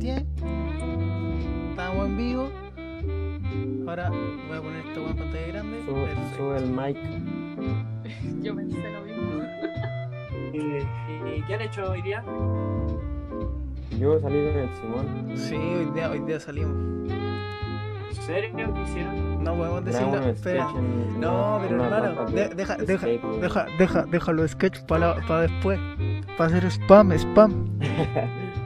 Sebastián. Estamos en vivo. Ahora voy a poner esta en pantalla grande. Sube, el mic. Yo pensé lo mismo. Eh, ¿Y qué han hecho hoy día? Yo salí con el Simón. Sí, hoy día, hoy día salimos. ¿En serio? ¿Qué hicieron? No podemos decirlo. Espera. en- No, pero en hermano, de- deja, de deja, weón. deja, deja, déjalo sketch para después. Para hacer spam, spam.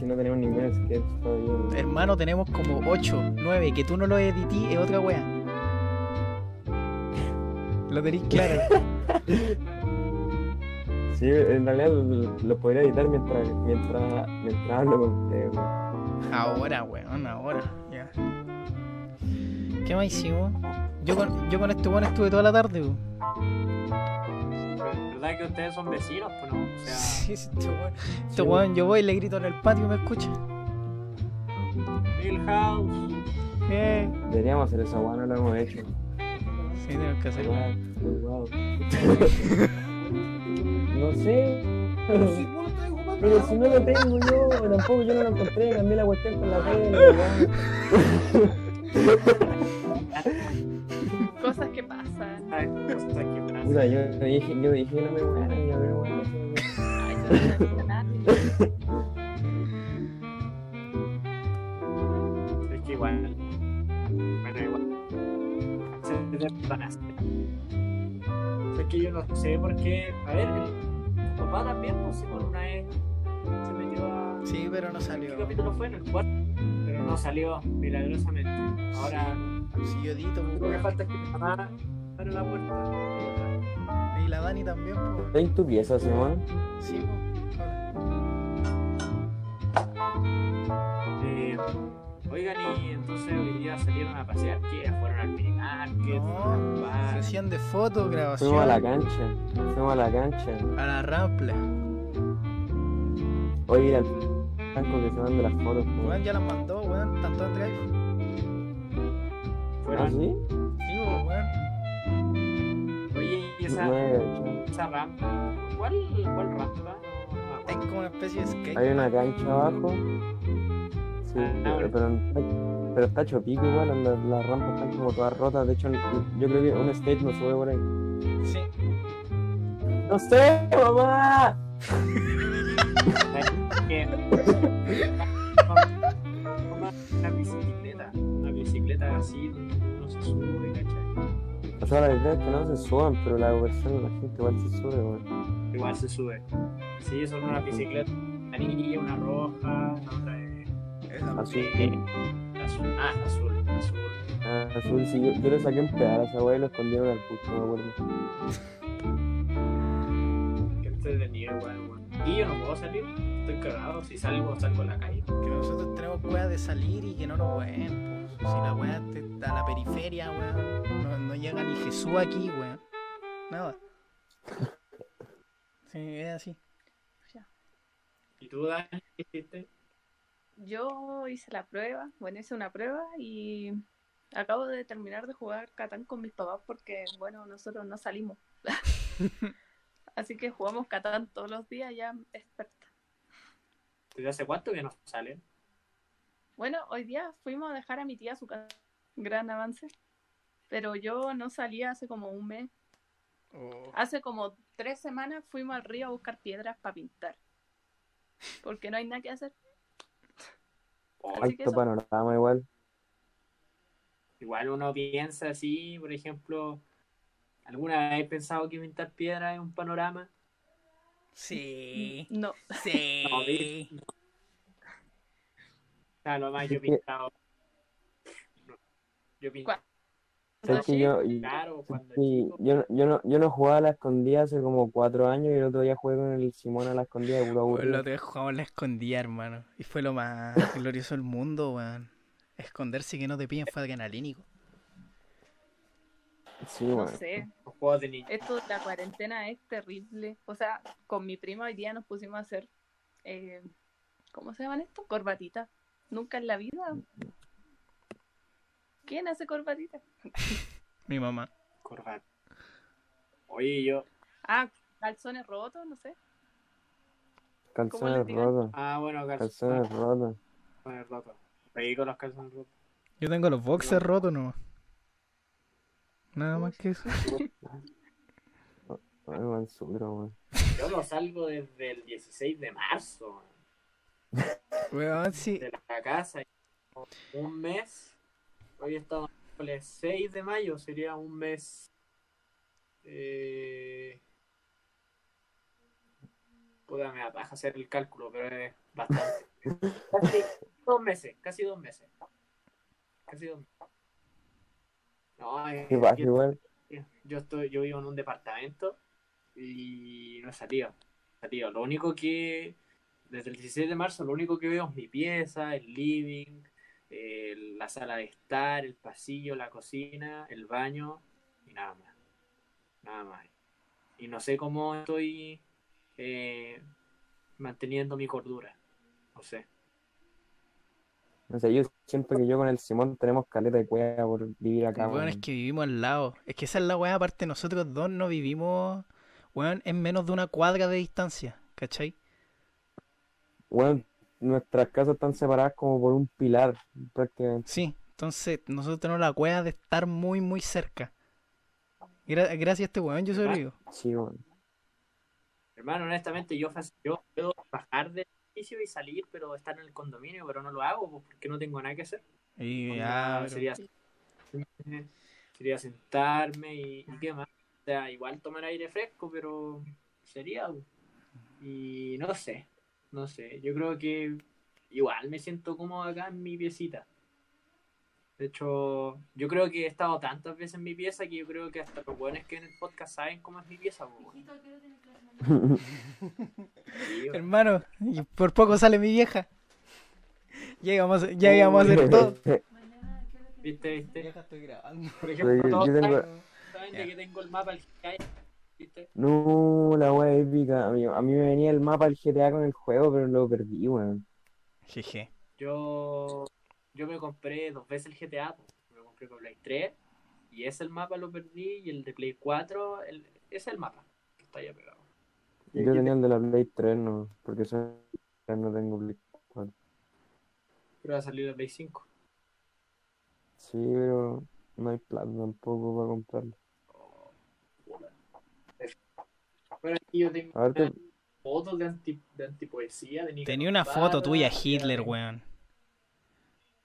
Si no tenemos ningún sketch todavía. Hermano, tenemos como 8, 9. Que tú no lo edití es otra wea. Lo tenéis claro. Sí, en realidad lo, lo podría editar mientras, mientras, mientras hablo con ustedes, weón. Ahora, weón, ahora. Ya. ¿Qué más hicimos? Yo con, yo con este weón estuve toda la tarde, weón. ¿Verdad que ustedes son vecinos? Pues no, o sea, Sí, sí, este weón. Este weón, yo voy y le grito en el patio y me escucha. Milhouse. Eh. Deberíamos hacer esa weá, no lo hemos hecho. Sí, tenemos que hacerlo. Wow. No sé. Pero si no lo tengo yo, tampoco yo no lo encontré, cambié la cuestión con la tele, weón. Cosas que pasan. Ay, cosas que pasan. Puta, yo dije, yo dije que no me muera, y a ver, weón. Ay, yo no sabía nada. Es que igual. Bueno, igual. Se personas. Es que yo no sé por qué. A ver, el papá también, pues, si por una vez se metió a. Sí, pero no ¿Qué salió. capítulo fue? En el cuarto. Pero no salió milagrosamente. Ahora, Sí, yo edito, lo que falta es que mi mamá abra la puerta. La Dani también, pues. ¿Estás en tu pieza, Simón? Sí, pues. Eh, oigan, y entonces hoy día salieron a pasear. ¿Qué? ¿Fueron al minimarket? ¿Fueron al No, bar? sesión de fotos, grabación. Fuimos a la cancha, fuimos a la cancha. A la rampla. Oye, mira el Franco que se manda las fotos. Weón, weón. ya las mandó, weón. Tanto en drive. ¿Ah, ¿Fueron? sí? Sí, pues, weón. Oye, ¿y esa, rampa? ¿Cuál, cuál rampa? Hay como una especie de skate. Hay una cancha abajo. Sí, Ah, pero, pero, pero está hecho pico igual, las, las rampas están como todas rotas. De hecho, yo creo que un skate no sube por ahí. Sí. ¡No sé, mamá! Una bicicleta. Una bicicleta así, no se sube, ¿cachai? O sea, la verdad es que no se suban, pero la versión la gente igual se sube, weón. Igual se sube. Sí, son una bicicleta amarilla, una roja, la otra es Esa- Azul. azul. Ah, azul, azul. Ah, azul, sí, yo, yo le saqué un pedazo a esa weá y lo escondieron al puto, no me acuerdo. Qué entretenido, igual, weón. Y yo no puedo salir, estoy cagado. Si salgo, salgo a la calle. Que nosotros tenemos weá de salir y que no nos ven. Si la weá te- está a la periferia, weón. No, no llega ni Jesús aquí, weón. Nada. Sí, es así. ¿Y tú, Dani, qué hiciste? Yo hice la prueba, bueno, hice una prueba y acabo de terminar de jugar Catán con mis papás porque, bueno, nosotros no salimos. Así que jugamos Catán todos los días ya experta. ¿Desde hace cuánto que no salen? Bueno, hoy día fuimos a dejar a mi tía a su casa. Gran avance. Pero yo no salía hace como un mes. Oh, Hace como tres semanas fuimos al río a buscar piedras para pintar. Porque no hay nada que hacer. Así que Alto eso. panorama igual. Igual uno piensa así, por ejemplo, ¿alguna vez he pensado que pintar piedra es un panorama? Sí. No. Sí. No, ¿ves? Lo más yo he pintado. Yo he pintado, que yo, claro, sí, yo, no- yo, no, yo no jugaba a la escondida hace como cuatro años y el otro día jugué con el Simón a la escondida de puro Weón, aburrido. lo te jugamos la escondida, hermano. Y fue lo más glorioso del mundo, weón. Esconderse y que no te pillen fue adrenalínico. Sí, No sé. Esto de la cuarentena es terrible. O sea, con mi prima hoy día nos pusimos a hacer. eh, ¿Cómo se llaman esto? Corbatitas. Nunca en la vida. ¿Quién hace corbatitas? Mi mamá. Corbata. Oye, yo, Ah, calzones rotos, no sé. Calzones rotos. Ah, bueno, Calzones calzones rotos. rotos. Pegué con los calzones rotos. Yo tengo los boxers rotos nomás. Nada más que eso. Yo no salgo desde el 16 de marzo Weón, sí. de la casa. Un mes. Hoy estamos el 6 de mayo, sería un mes. Eh... Puta, me da paja hacer el cálculo, pero es bastante. casi dos meses, casi dos meses. Casi dos meses. No, es- yo- igual. Yo estoy, yo vivo en un departamento y no he salido. no he salido. Lo único que, desde el 16 de marzo, lo único que veo es mi pieza, el living, eh, la sala de estar, el pasillo, la cocina, el baño y nada más. Nada más. Y no sé cómo estoy eh, manteniendo mi cordura. No sé. O sea, yo siento que yo con el Simón tenemos caleta de cueva por vivir acá, Weón, es que vivimos al lado. Es que esa es la weá, aparte nosotros dos no vivimos, weón, en menos de una cuadra de distancia, ¿cachai? Weón, nuestras casas están separadas como por un pilar, prácticamente. Sí, entonces nosotros tenemos la weá de estar muy, muy cerca. Gra- gracias a este weón yo sobrevivo. Sí, weón. Hermano, honestamente, yo, puedo bajar del edificio y salir, pero estar en el condominio, pero no lo hago pues, porque no tengo nada que hacer. Y ya, pero- sería, sería sentarme y, y qué más. O sea, igual tomar aire fresco, pero sería. po. Y no sé, no sé. Yo creo que igual me siento cómodo acá en mi piecita. De hecho, yo creo que he estado tantas veces en mi pieza que yo creo que hasta los buenos que en el podcast saben cómo es mi pieza. weón. Hermano, y por poco sale mi vieja. Ya íbamos, a- ya íbamos a hacer todo. ¿Viste, viste? estoy grabando. Por ejemplo, todos saben- de que tengo el mapa del GTA, ¿viste? No, la wea épica. A mí, a mí me venía el mapa del GTA con el juego, pero lo perdí, weón. Jeje. Yo, yo me compré dos veces el GTA, me compré con Play 3 y ese el mapa lo perdí y el de Play 4, el, ese es el mapa que está ya pegado. Y Yo tenía el de la Play 3, no, porque soy- no tengo Play 4. te- va a salir el Play 5. Sí, pero no hay plata tampoco para comprarlo. Bueno, aquí yo tengo A ver, te- fotos de, anti, de antipoesía. De Tenía una foto tuya, ya Hitler, weón.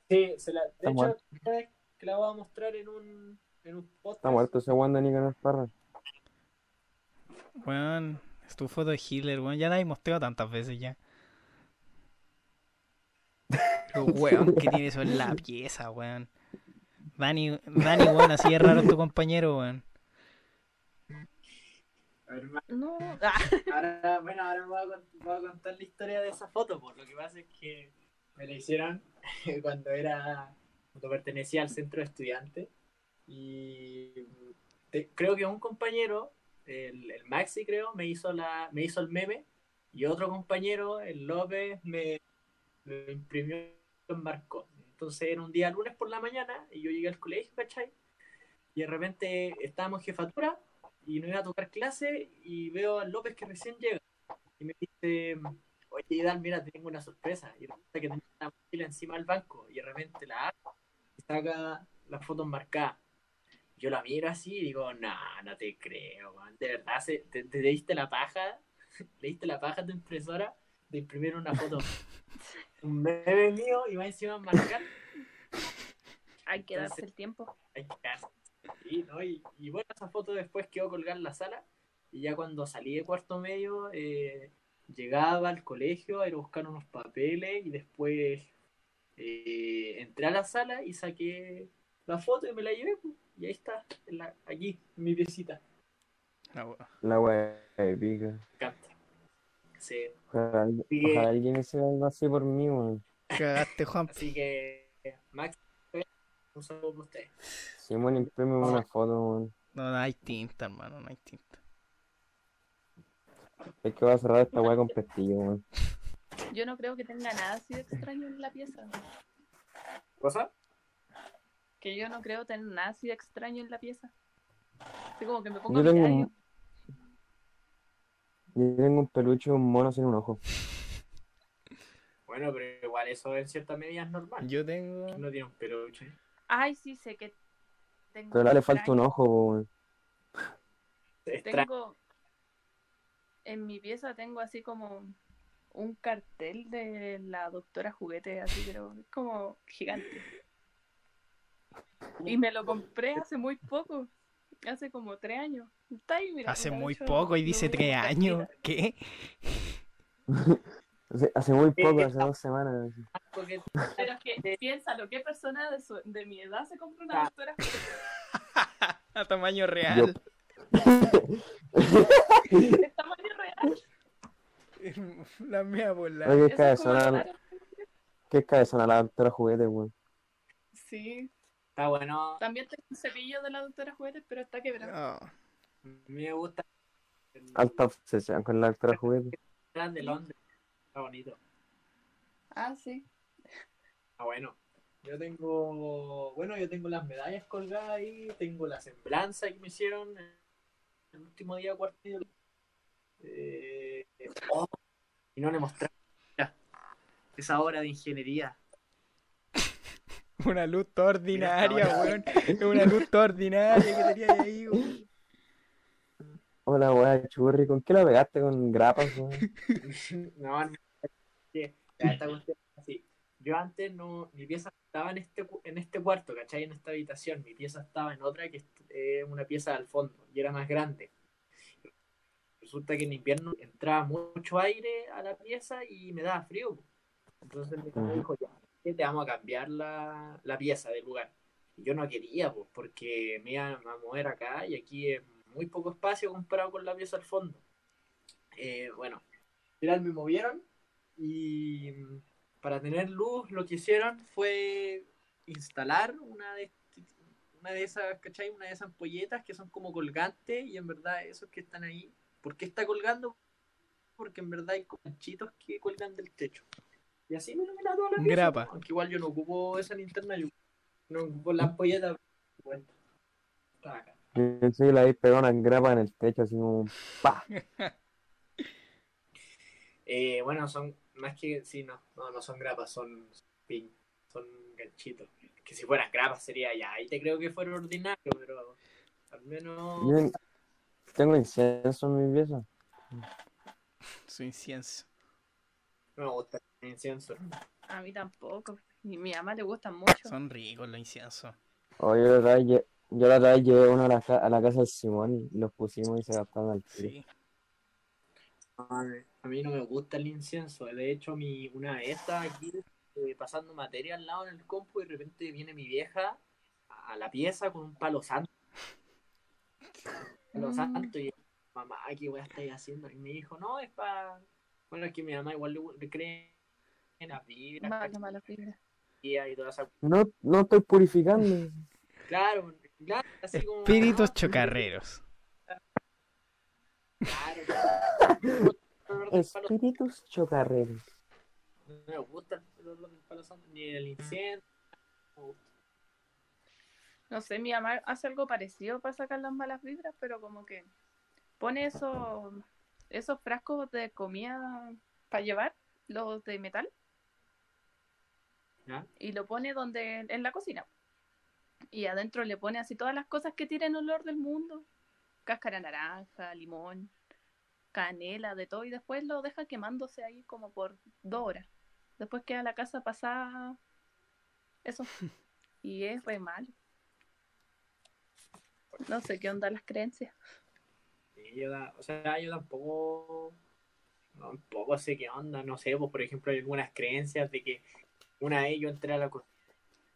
Sí, se la, de Está hecho, muerto. que la voy a mostrar en un, en un podcast. Está muerto ese weón de Nicanor Parra. Weón, es tu foto de Hitler, weón. Ya la he mostrado tantas veces ya. Pero, weón, ¿qué tiene eso en la pieza, weón? Dani, Dani, weón, así es raro tu compañero, weón. A ver, ma- No. Ah, Ahora, bueno, ahora voy a, voy a contar la historia de esa foto, por lo que pasa es que me la hicieron cuando era, cuando pertenecía al centro de estudiantes y te- creo que un compañero, el, el Maxi creo, me hizo la, me hizo el meme y otro compañero, el López, me lo imprimió y lo enmarcó. Entonces era un día lunes por la mañana y yo llegué al colegio, ¿cachai? Y de repente estábamos en jefatura y no iba a tocar clase y veo al López que recién llega y me dice, oye Idal, mira, te tengo una sorpresa. Y resulta que tenía una mochila encima del banco y de repente la abre y saca las fotos marcadas. Yo la miro así y digo, no, no te creo, man. De verdad, se- te, te diste la paja, le diste la paja a tu impresora de imprimir una foto. Un meme mío y va encima a marcar. hay que darse el tiempo. Hay que quedarse. Sí, ¿no? y, y bueno, esa foto después quedó colgada en la sala. Y ya cuando salí de cuarto medio, eh, llegaba al colegio a ir a buscar unos papeles y después eh, entré a la sala y saqué la foto y me la llevé. pues, y ahí está, en la- aquí, en mi piecita. La wea épica. Me encanta. Sí. Ojalá, alguien- Sí. ojalá alguien hiciera algo así por mí, weón. Cagaste, Juan. Así que, Max, un saludo para ustedes. Simón, imprime una foto, weón. No, no hay tinta, hermano, no hay tinta. Es que voy a cerrar esta wea con pestillo, weón. Yo no creo que tenga nada así de extraño en la pieza. ¿Cosa? Que yo no creo tener nada así de extraño en la pieza. Así como que me pongo Yo a mirar un, yo tengo un peluche, un mono sin un ojo. Bueno, pero igual eso en cierta medida es normal. Yo tengo. No tiene un peluche. Ay, sí, sé que tengo. Pero le falta un ojo, Tengo. En mi pieza tengo así como un cartel de la doctora juguete, así, pero es como gigante. Y me lo compré hace muy poco, hace como tres años. Está ahí, mira, Hace muy poco y dice tres años. ¿Qué? Hace, hace muy poco, Eh, hace dos semanas. porque- Pero es que piénsalo, ¿qué persona de, su- de mi edad se compra una Ah. doctora juguete? A tamaño real. Es tamaño real. La mía por la. Oye, qué cabezona, qué cabezona la doctora juguete, weón. Sí, Está bueno. también tengo un cepillo de la doctora juguete, pero está quebrado. Oh, A mí me gusta. Alta obsesión con la doctora juguete. de Londres. Está bonito. Ah, sí. Ah, bueno. Yo tengo, bueno, yo tengo las medallas colgadas ahí, tengo la semblanza que me hicieron el último día de cuarto medio. Eh, oh, y no le mostré esa hora de ingeniería. Una luz toda ordinaria, weón. Es una luz toda ordinaria que tenía ahí, weón. Hola, weón, churri. ¿Con qué la pegaste? ¿Con grapas, weón? no, no, ya, esta cuestión es así. Yo antes no, mi pieza estaba en este, en este cuarto, ¿cachai? En esta habitación. Mi pieza estaba en otra que es eh, una pieza al fondo y era más grande. Resulta que en invierno entraba mucho aire a la pieza y me daba frío. Entonces Ujú. dijo, ya, que te vamos a cambiar la, la pieza del lugar. Y yo no quería, pues, porque me iba a mover acá y aquí es muy poco espacio comparado con la pieza al fondo. Eh, bueno, al final me movieron y mm, para tener luz lo que hicieron fue instalar una de una de esas, ¿cachai? Una de esas ampolletas que son como colgantes y en verdad esos que están ahí, ¿por qué está colgando? Porque en verdad hay conchitos que cuelgan del techo. Y así me ilumina toda la pieza, Grapa. Aunque igual yo no ocupo esa linterna, yo no ocupo la ampolleta. Bueno, está acá. Yo pensé que le habéis pegado una grapa en el techo, así como. ¡Pa! Eh, bueno, son más que, sí, no, no, no son grapas, son pin, son ganchitos. Que si fueran grapas sería ya, ahí te creo que fuera ordinario, pero al menos... Yo tengo incienso en mi pieza. Su incienso. No me gusta el incienso. A mí tampoco. Y a mi mamá le gusta mucho. Son ricos los inciensos. O yo la otra vez, lle- yo la otra vez llevé uno a la, ca- a la casa del Simón y los pusimos y se gastaron al tiro. Sí. A mí no me gusta el incienso. De hecho, mi, una vez estaba aquí eh, pasando materia al lado en el compu y de repente viene mi vieja a la pieza con un palo santo. Palo Mm. santo y mamá, ¿qué voy a estar haciendo? Y me dijo, no, es para... Bueno, es que mi mamá igual le, le cree en las vibras Mala, mala fibra. y toda esa... No, no estoy purificando. Claro, claro, así como... Espíritus no, chocarreros. Claro, Espíritus chocarreros. No me gusta el olor del palo santo, ni el incienso. no me gusta. No sé, mi mamá hace algo parecido para sacar las malas vibras, pero como que pone esos, esos frascos de comida para llevar, los de metal, ¿Ya? y lo pone donde en la cocina. Y adentro le pone así todas las cosas que tienen olor del mundo. Cáscara naranja, limón, canela, de todo. Y después lo deja quemándose ahí como por dos horas. Después queda la casa pasada. Eso. Y es re malo. No sé qué onda las creencias. Sí, yo, da- o sea, yo tampoco, tampoco sé qué onda, no sé, pues por ejemplo hay algunas creencias de que una vez yo entré a la co-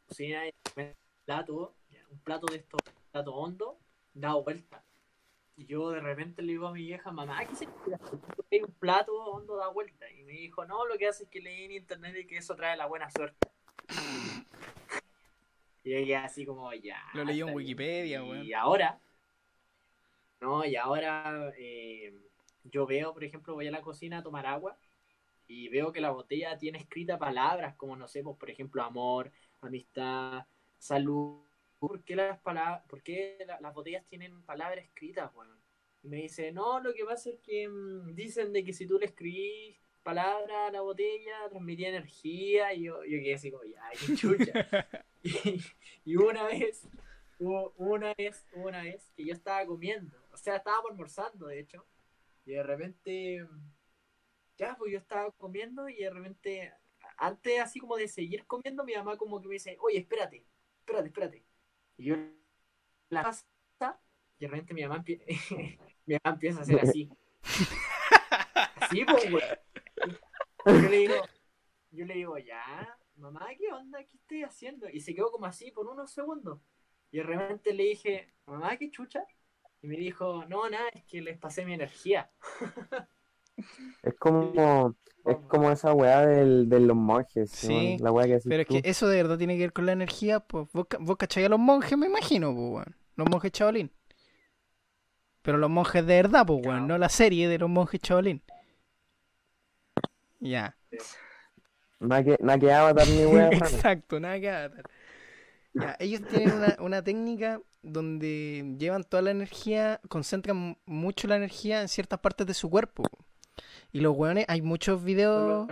cocina y me un plato, un plato de estos, plato hondo, dado vuelta. Y yo de repente le digo a mi vieja, mamá, ¿qué? ¿Por qué un plato hondo da vuelta? Y me dijo, no, lo que hace es que leí en internet y que eso trae la buena suerte. Y yo así como, ya. Lo leí en. Wikipedia, Y weón. ahora, no, y ahora eh, yo veo, por ejemplo, voy a la cocina a tomar agua y veo que la botella tiene escrita palabras como, no sé, pues, por ejemplo, amor, amistad, salud. ¿Por qué las, palabras, por qué la- las botellas tienen palabras escritas, weón? Y me dice, no, lo que pasa es que mm, dicen de que si tú le escribís palabras a la botella, transmitía energía, y yo, yo quedé así como, ya, qué chucha. y, y una vez, hubo una vez, una vez que yo estaba comiendo, o sea, estábamos almorzando, de hecho, y de repente, ya, pues yo estaba comiendo y de repente, antes así como de seguir comiendo, mi mamá como que me dice, oye, espérate, espérate, espérate. Y yo la pasa y de repente mi mamá, mi mamá empieza a hacer así. Así, pues, güey. Yo le digo, yo le digo, ya, mamá, ¿qué onda? ¿Qué estoy haciendo? Y se quedó como así por unos segundos. Y de repente le dije, mamá, ¿qué chucha? Y me dijo, no, nada, es que les pasé mi energía. Es como, es como esa weá del, de los monjes, Sí, la weá que Pero es que eso de verdad tiene que ver con la energía, pues vos, ca- vos cachai a los monjes, me imagino, pues weón. Los monjes chabolín. Pero los monjes de verdad, pues weón, no la serie de los monjes chabolín. Ya. Nada que, nada que avatar ni weá. rara. Exacto, nada que avatar. Ya, ellos tienen una, una técnica donde llevan toda la energía, concentran mucho la energía en ciertas partes de su cuerpo. Y los weones, hay muchos videos.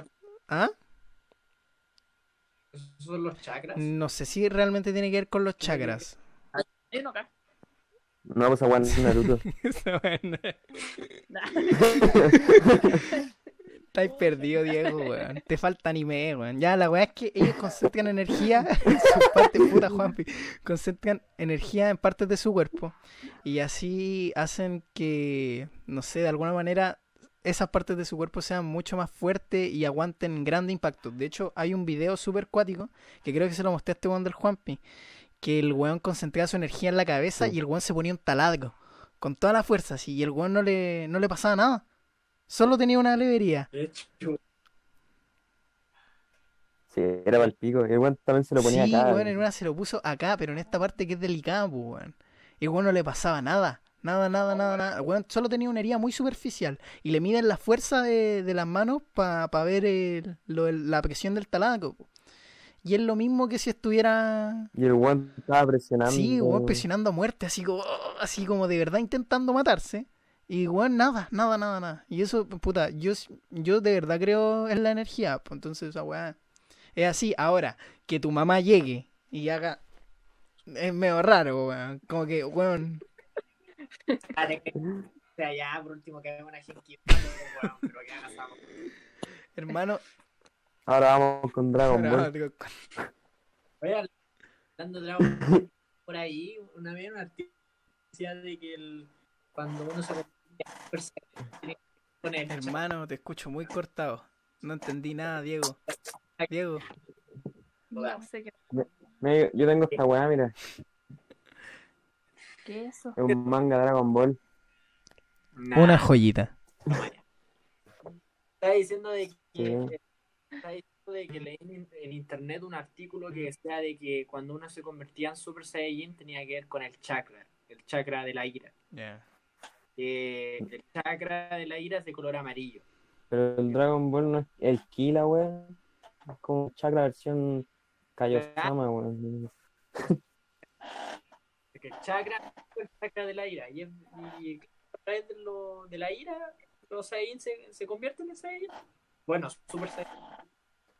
¿Ah? Esos son los chakras. No sé si realmente tiene que ver con los chakras. Hay uno acá. No, pues es Naruto. Estáis perdido, Diego, weón. Te falta anime, weón. Ya, la weá es que ellos concentran energía en sus partes, puta Juanpi. Concentran energía en partes de su cuerpo. Y así hacen que, no sé, de alguna manera, esas partes de su cuerpo sean mucho más fuertes y aguanten grande impacto. De hecho, hay un video súper cuático, que creo que se lo mostré a este weón del Juanpi, que el weón concentraba su energía en la cabeza Sí. y el weón se ponía un taladro. Con toda la fuerza, así, y el weón no le, no le pasaba nada. Solo tenía una hecho, Sí, era para el pico. El weón también se lo ponía sí, acá. weón, en una se lo puso acá, pero en esta parte que es delicada, pues, weón. Y el weón no le pasaba nada. Nada, nada, nada, nada. El weón solo tenía una herida muy superficial. Y le miden la fuerza de, de las manos para ver el- lo- el- la presión del taladro. Y es lo mismo que si estuviera. Y el weón estaba presionando. Sí, weón, presionando a muerte, así como, así como de verdad intentando matarse. Y weón, nada, nada, nada, nada. Y eso, puta, yo, yo de verdad creo en la energía. Entonces, esa weá. Es así, ahora, que tu mamá llegue y haga. Es medio raro, weón. Como que, weón. Dale, que- o sea, ya por último que una gente weón, pero que esa- Hermano. Ahora vamos con Dragon Ball. digo, Oye, hablando de Dragon Ball, por ahí, una vez un artista decía de que el, cuando uno se poner el hermano, te escucho muy cortado. No entendí nada, Diego. Diego. No sé qué, Mira, yo tengo esta weá, mira. Qué es eso. Es un manga Dragon Ball. Nah, Una joyita. Está diciendo de que Sí. está diciendo de que leí en, internet un artículo que decía de que cuando uno se convertía en Super Saiyajin tenía que ver con el chakra, el chakra de la ira. El chakra de la ira es de color amarillo. Pero el Dragon Ball no es el Kila, weón. Es como chakra versión Kaiosama, weón. Porque el chakra es el chakra de la ira. Y, es- y a través de, lo, de la ira, los Saiyajin se, se convierten en Saiyajin. Bueno, Super Saiyajin.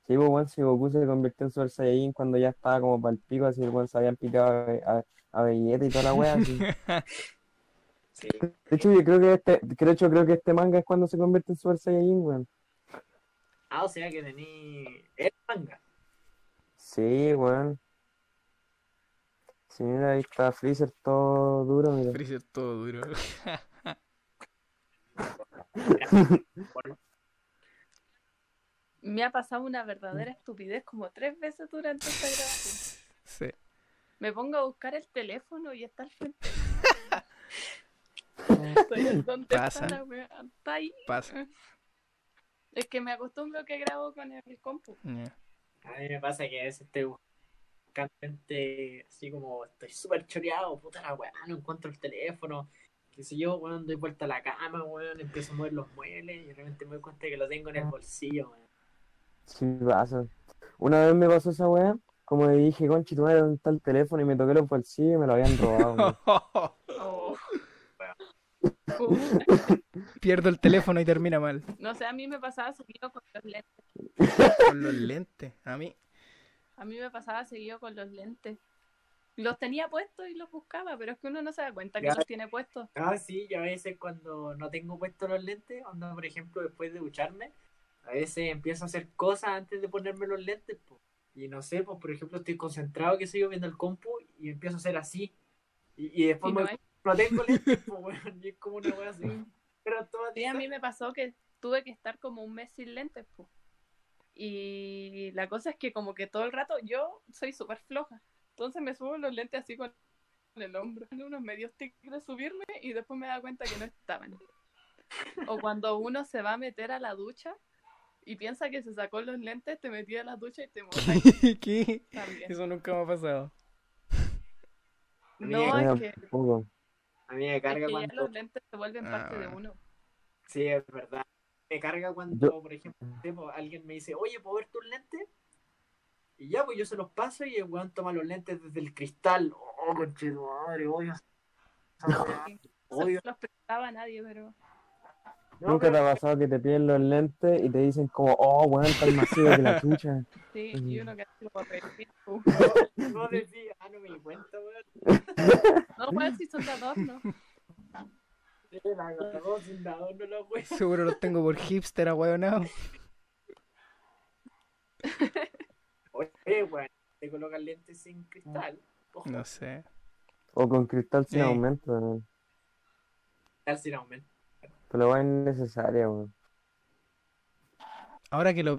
Sí, pues, weón, si Goku se convirtió en Super Saiyajin cuando ya estaba como para el pico, así el weón se habían picado a, a, y toda la weá. así. Sí. De hecho, yo creo que este, de hecho, creo que este manga es cuando se convierte en Super Saiyajin, weón. Ah, o sea que tení el manga. Sí, weón. Sí, mira, ahí está Freezer todo duro, mira. Freezer todo duro. Me ha pasado una verdadera estupidez como tres veces durante esta grabación. Sí. Me pongo a buscar el teléfono y está al frente. Estoy en donde Pasa. está la wea. Está ahí. Pasa. Es que me acostumbro que grabo con el compu. A mí me pasa que a veces estoy gente así como estoy súper choreado, puta la weá, no encuentro el teléfono. Que si yo, weón, doy vuelta a la cama, weón, empiezo a mover los muebles y de repente me doy cuenta que lo tengo en el bolsillo, weón. Sí, pasa. Una vez me pasó esa weá, como le dije, conchi, tu madre, ¿dónde está el teléfono? Y me toqué los bolsillos y me lo habían robado, weón. Oh, Pierdo el teléfono y termina mal. No sé, a mí me pasaba seguido con los lentes. Con los lentes. A mí. A mí me pasaba seguido con los lentes. Los tenía puestos y los buscaba, pero es que uno no se da cuenta que Ya. los tiene puestos. Ah, sí, yo a veces cuando no tengo puestos los lentes, cuando por ejemplo después de ducharme, a veces empiezo a hacer cosas antes de ponerme los lentes, po. y no sé, pues por ejemplo estoy concentrado, que sigo viendo el compu y empiezo a hacer así, y, y después Y me- no no tengo lentes, pues weón, y es como una wea así, pero todo Sí, a mí me pasó que tuve que estar como un mes sin lentes, po. Y la cosa es que como que todo el rato yo soy súper floja. Entonces me subo los lentes así con el hombro. Unos medios tics de subirme y después me da cuenta que no estaban. O cuando uno se va a meter a la ducha y piensa que se sacó los lentes, te metí a la ducha y te mojas ¿Qué? Eso nunca me ha pasado. No, es que, es. A mí me que carga ya cuando... los lentes se vuelven Ah, parte de bueno. uno. Sí, es verdad. Me carga cuando, Yo- por ejemplo, alguien me dice, oye, ¿puedo ver tus lentes? Y ya, pues yo se los paso y el weón toma los lentes desde el cristal. Oh, conchetumadre, odio esa weá. No Odio. los prestaba a nadie, pero No, Nunca te ha pasado que te piden los lentes y te dicen como, oh, weón, tan masivo que la chucha. sí, y uno que así lo papel. No, no decía, ah, no me di cuenta, weón. No, pues si son de adorno. La sin no la. Seguro los tengo por hipster, ahueonado. Oye, weón, te colocan lentes sin cristal. Ojo, No sé. O con cristal sin Sí. aumento, weón. cristal sin aumento. Pero va innecesaria, weón. Ahora que lo.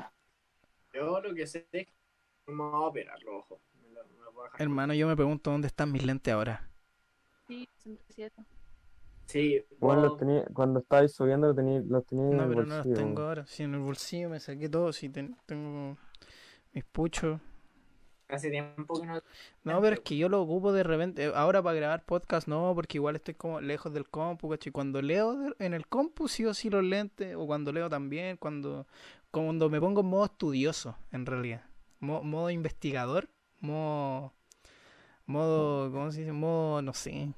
Yo lo que sé es que me voy a operar los ojos. Me lo, me lo voy a dejar. Hermano, yo me pregunto dónde están mis lentes ahora. Sí, siempre es cierto. Sí, Bueno, los, cuando estabais subiendo los tenía, los tenía en No, el pero no los bolsillo. tengo ahora. Sí, en el bolsillo me saqué todo. Sí, ten- tengo mis puchos. hace tiempo que no. No, pero es que yo lo ocupo de repente. eh, Ahora para grabar podcast no, porque igual estoy como lejos del compu, ¿cachai? Cuando leo en el compu sí o sí los lentes, o cuando leo también, cuando, cuando me pongo en modo estudioso, en realidad. Mo- modo investigador, modo, modo, ¿cómo se dice? Modo, no sé,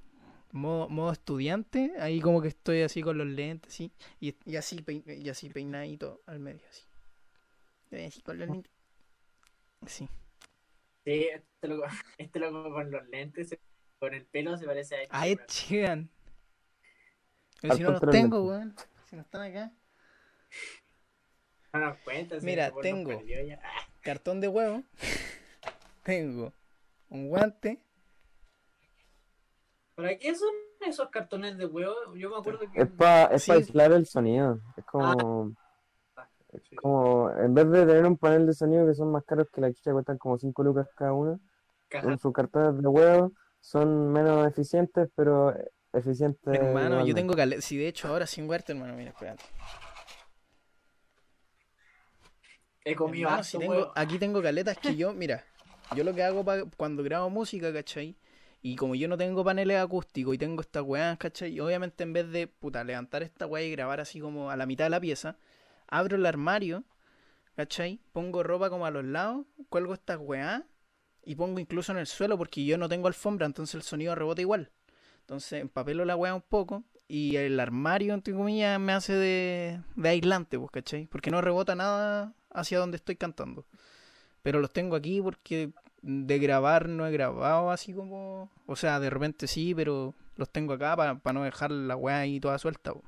modo, modo estudiante, ahí como que estoy así con los lentes, sí, y, y así, pein- y así peinadito al medio, así. Eh, Así con los lentes. Sí. Sí, este loco, este loco con los lentes, con el pelo se parece a Ed A Ed Sheeran. Pero si no los tengo, weón. Si no están acá. No nos cuentas. Mira, este tengo. Cartón de huevo. tengo un guante. ¿Para qué son esos cartones de huevo? Yo me acuerdo que. Es para es Sí. pa aislar el sonido. Es como, Sí. como, en vez de tener un panel de sonido que son más caros que la chucha, cuestan como 5 lucas cada uno, con sus cartones de huevo son menos eficientes, pero eficientes. hermano, yo tengo caleta. Si de hecho ahora sin huerta, hermano, mira, espérate. He comido Hermano, harto si tengo, aquí tengo caletas que yo, mira, yo lo que hago pa- cuando grabo música, ¿cachai? Y como yo no tengo paneles acústicos y tengo estas weas, ¿cachai? Y obviamente en vez de, puta, levantar esta wea y grabar así como a la mitad de la pieza, abro el armario, ¿cachai? Pongo ropa como a los lados, cuelgo estas weas y pongo incluso en el suelo porque yo no tengo alfombra, entonces el sonido rebota igual. Entonces empapelo la wea un poco y el armario, entre comillas, me hace de, de aislante, pues, ¿cachai? Porque no rebota nada hacia donde estoy cantando. Pero los tengo aquí porque de grabar no he grabado así como... O sea, de repente sí, pero los tengo acá para no dejar la weá ahí toda suelta. po.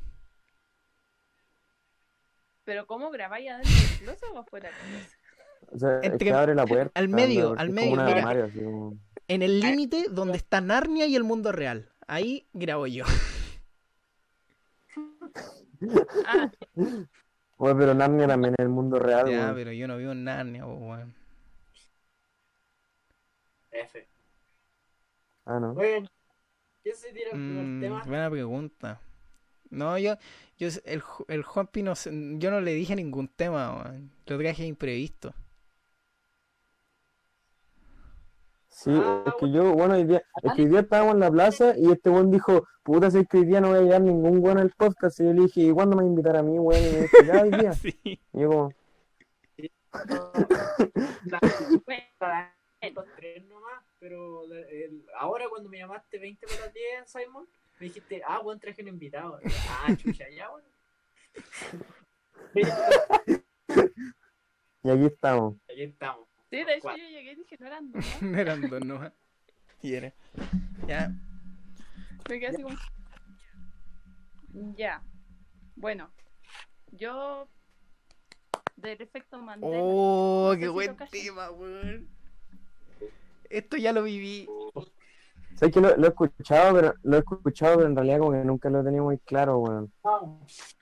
Pero ¿cómo grabáis adentro del closet o afuera del closet? O sea, es Entre- que abre la puerta. al medio, al medio, mira. armario, así como- En el límite donde está Narnia y el mundo real. Ahí grabo yo. Ah, Oye, pero Narnia también es el mundo real, ya, pero yo no vivo en Narnia, weón. F. Ah, no. Bueno, ¿quién se tira el Mm, tema? buena pregunta. No, yo, yo el, el Juanpi no sé, yo no le dije ningún tema, weón. Lo traje imprevisto. Sí, Ah, es que yo, bueno, hoy día, es que hoy día estábamos en la plaza y este weón dijo, puta, sé que hoy día no voy a llevar ningún weón al podcast. Y yo le dije, ¿y cuándo me va a invitar a mí, weón? Y me dijo, ya hoy día. Sí. Y yo como, bueno, Los tres nomás, pero el- ahora cuando me llamaste 20 para las 10, Simon, Me dijiste, ah, weón, traje un invitado. Ah, chucha, ya, weón. Y aquí estamos. Aquí estamos. Sí, de hecho yo llegué y dije, no eran dos, ¿no? Eran dos nomás. Y era. Ya. Me quedé así como... Ya. Bueno, yo... Del efecto Mandela. Oh, qué buen tema, weón. Esto ya lo viví. Sé que lo, lo he escuchado, pero lo he escuchado, pero en realidad como que nunca lo tenía muy claro, weón.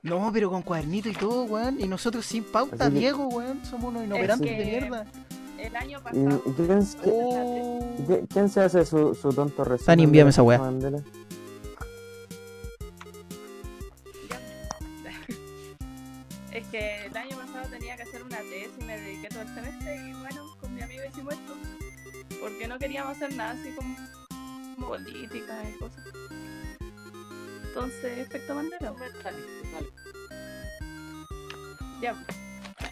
No, pero con cuadernito y todo, weón. Y nosotros sin pauta, que- Diego, weón. Somos unos inoperantes que- de mierda. El año ¿Y, pasado... y quién, se- Oh. quién se hace su, su tonto? Dani, envíame esa weá. Mandela? Es que el año pasado tenía que hacer una tesis y me dediqué todo el semestre y bueno, con mi amigo hicimos esto. Porque no queríamos hacer nada así como, como política y cosas. Entonces, efecto Mandela. Dale, dale. Ya.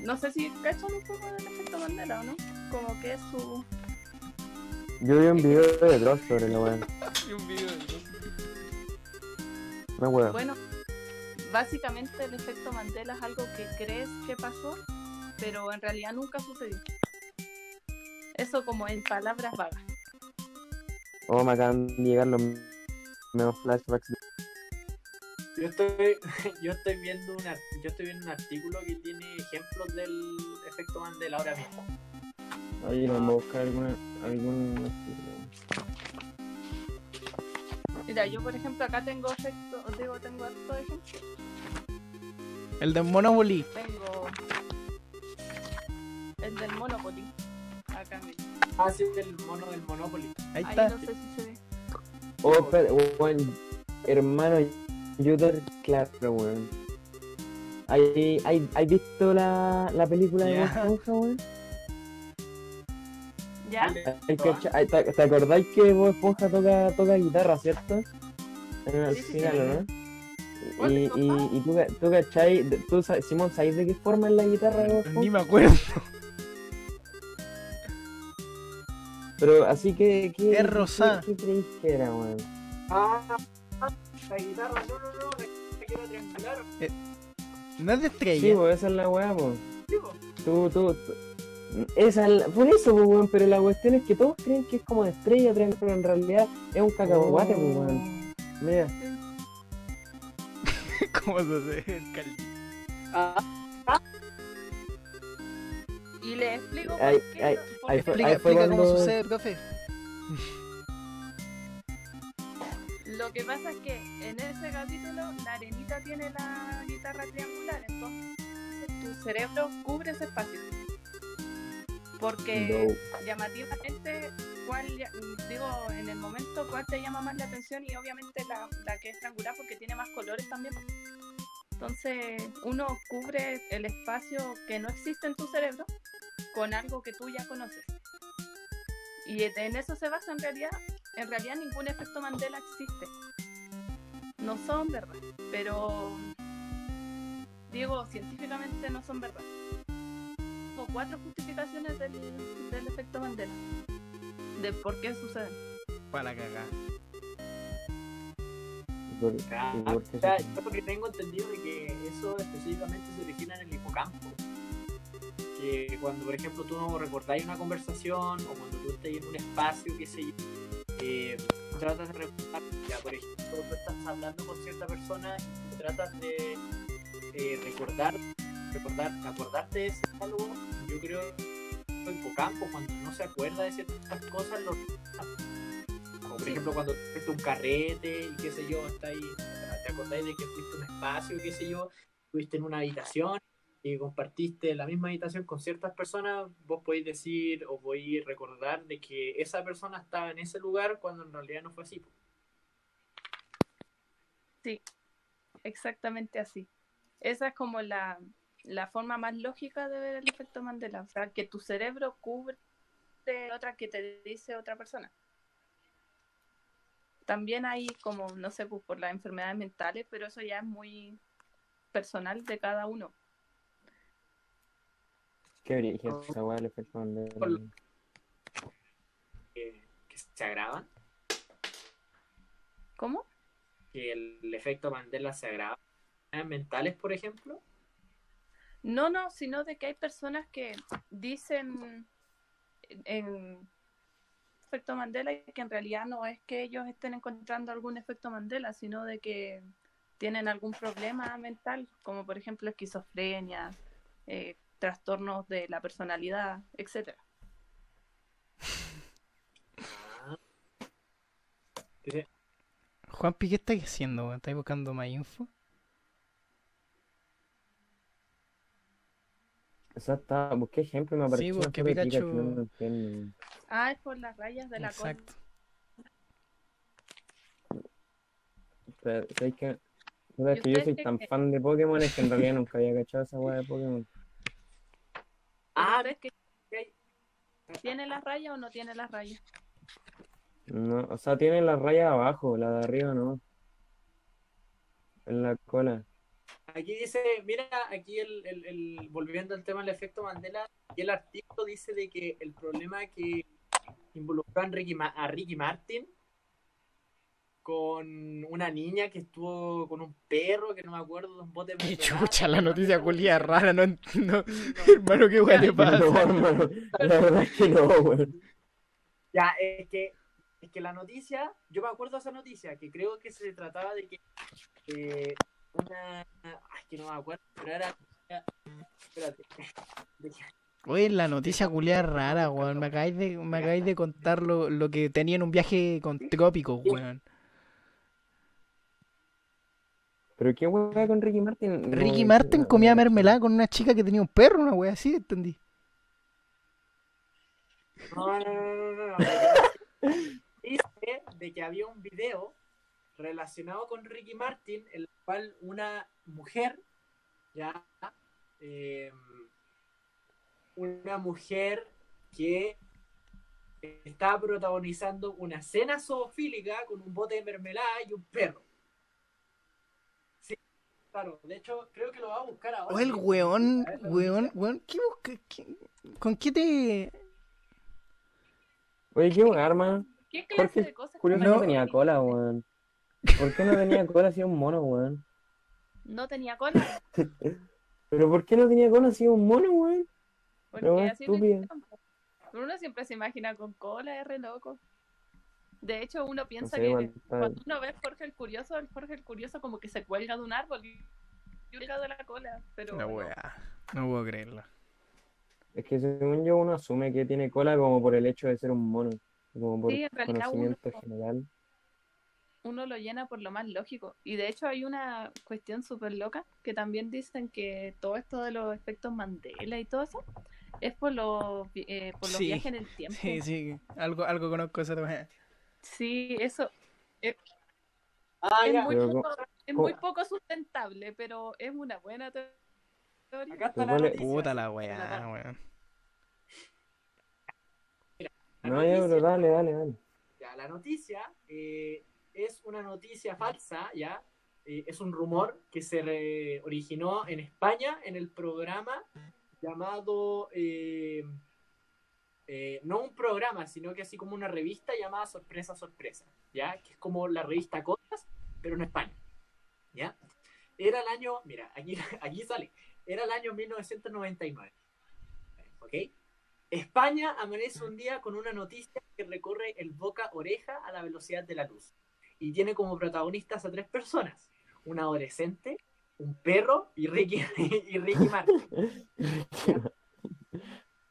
No sé si cachan un poco del efecto Mandela o no. Como que es su... Yo vi un video de Dross sobre la weón. No weón. Bueno, básicamente el efecto Mandela es algo que crees que pasó, pero en realidad nunca sucedió. Eso como en palabras vagas. Oh, me acaban de llegar los nuevos flashbacks. Yo estoy, yo estoy viendo una, yo estoy viendo un artículo que tiene ejemplos del efecto Mandela ahora mismo. Oye, vamos a buscar alguna, algún... Mira, yo por ejemplo acá tengo efecto, digo, tengo harto ejemplo. El de Monopoly. Tengo el del Monopoly. Acá mira. Ah, sí, el mono del Monopoly. Ahí Ahí está. no sé si se ve. Oh, espera, weón. Hermano, Youtuber, claro, weón. ¿Hay, hay, ¿hay visto la, la película de Ya. Bob Esponja, weón? ¿Ya? Ay, ¿Te, te acordáis que Bob Esponja toca, toca guitarra, cierto? En el Sí, sí, final, sí. ¿no? Y, y, y tú, tú cachai, tú, Simón, ¿sabes de qué forma es la guitarra de Bob Esponja? Ni me acuerdo. Pero así que, ¿qué, Es rosada. ¿qué, qué creéis que era, weón? Ah, la guitarra, no, no, no, la que era triangular. No es de Sí, estrella. pues esa es la weá. Digo, Tú, tú, tú- Esa es la- Por eso, pues, weón, pero la cuestión es que todos creen que es como de estrella, pero en realidad es un cacahuate, pues, weón. Mira, ¿Cómo se hace el caldo? Ah, Y le explico por Ay, qué ay, fue- Explica, explica cómo sucede, profe. Lo que pasa es que en ese capítulo la arenita tiene la guitarra triangular, entonces tu cerebro cubre ese espacio. Porque llamativamente, cuál, digo, en el momento, cuál te llama más la atención y obviamente la, la que es triangular porque tiene más colores también. Entonces, uno cubre el espacio que no existe en tu cerebro con algo que tú ya conoces. Y en eso se basa en realidad. En realidad ningún efecto Mandela existe. No son verdad, pero digo, científicamente no son verdad. Como cuatro justificaciones del, del efecto Mandela. De por qué suceden. Para cagar. Ah, yo porque tengo entendido de que eso específicamente se origina en el hipocampo. Que cuando, por ejemplo, tú no recordáis una conversación o cuando tú estás en un espacio, sé yo, eh, tratas de recordar, ya, por ejemplo, tú estás hablando con cierta persona y tú tratas de eh, recordar, recordar, acordarte de ese diálogo, yo creo que el hipocampo, cuando no se acuerda de ciertas cosas, lo como por Sí. ejemplo cuando a un carrete y qué sé yo, está ahí, te acordáis de que fuiste un espacio, qué sé yo, fuiste en una habitación y compartiste la misma habitación con ciertas personas, vos podéis decir o podéis recordar de que esa persona estaba en ese lugar cuando en realidad no fue así. po. Exactamente así. Esa es como la, la forma más lógica de ver el efecto Mandela. O sea, que tu cerebro cubre otra que te dice otra persona. También hay como, no sé, pues, por las enfermedades mentales, pero eso ya es muy personal de cada uno. Qué brillo esa weá, el efecto Mandela. Por- Que, que se agravan. ¿Cómo? que el efecto Mandela se agrava. mentales, por ejemplo? No, no, sino de que hay personas que dicen en efecto Mandela y que en realidad no es que ellos estén encontrando algún efecto Mandela, sino de que tienen algún problema mental, como por ejemplo esquizofrenia, eh, trastornos de la personalidad, etcétera. Juanpi, ¿qué estáis haciendo? ¿Estáis buscando más info? Exacto, busqué ejemplo y me apareció. Sí, porque Pikachu- no. Ah, es por las rayas de la cola. Exacto. Pero, ¿sabes que yo soy tan fan de Pokémon es que en realidad nunca había cachado esa weá de Pokémon. Ah, ¿Ustedes que tiene las rayas o no tiene las rayas? No, o sea, tiene la raya abajo, la de arriba no. En la cola. Aquí dice, mira, aquí el, el, el- volviendo al tema del efecto Mandela, y el artículo dice de que el problema que involucró a Ricky, Ma- a Ricky Martin con una niña que estuvo con un perro, que no me acuerdo, de un bote de Qué chucha, la noticia culia rara, no, no, hermano, qué weá No, pasa. hermano, la verdad es que no, weón. Ya, es que, es que la noticia, yo me acuerdo de esa noticia, que creo que se trataba de que eh, una... Ay, que no me acuerdo, pero era... Espérate. De que- Oye, la noticia culia rara, weón. Me acabáis de, me acabáis de contar lo, lo que tenía en un viaje con trópicos, weón. Pero qué weá con Ricky Martin. No, Ricky Martin comía mermelada con una chica que tenía un perro, una wea así, entendí. No, no, no, no, no. Dice de que había un video relacionado con Ricky Martin, en el cual una mujer, ya, eh, una mujer que estaba protagonizando una cena zoofílica con un bote de mermelada y un perro. Sí, claro, de hecho, creo que lo va a buscar ahora. O el mismo. weón, weón, weón, ¿qué busca? qué- ¿Con qué te...? Oye, qué weá, hermano. ¿Qué clase Jorge, de cosas? Curioso No. no tenía cola, weón. ¿Por qué no tenía cola si era un mono, weón? No tenía cola. ¿Pero por qué no tenía cola si era un mono, weón? Porque es así. Pero uno siempre se imagina con cola, es re loco. De hecho, uno No piensa sé, que cuando uno ve a Jorge el Curioso, el Jorge el Curioso como que se cuelga de un árbol y cuelga de la cola. Pero no. wea, no puedo creerlo. Es que según yo uno asume que tiene cola como por el hecho de ser un mono. Como por Sí, en realidad conocimiento uno- general. Uno lo llena por lo más lógico. Y de hecho hay una cuestión súper loca que también dicen que todo esto de los efectos Mandela y todo eso es por los, eh, por los Sí, viajes en el tiempo. Sí, sí, algo, algo conozco esa wea. Sí, eso Ah, es, muy poco, es muy poco sustentable, pero es una buena te- teoría. Acá está la. Puta la weón. La No, ya, pero dale, dale, dale. Ya, la noticia eh, es una noticia falsa, ¿ya? Eh, es un rumor que se originó en España en el programa llamado... eh, eh, no un programa, sino que así como una revista llamada Sorpresa, Sorpresa, ¿ya? Que es como la revista Cosas, pero en España, ¿ya? Era el año, mira, aquí, aquí sale, era el año 1999, ¿ok? España amanece un día con una noticia que recorre el boca-oreja a la velocidad de la luz. Y tiene como protagonistas a tres personas. Un adolescente, un perro y Ricky, y Ricky Martin.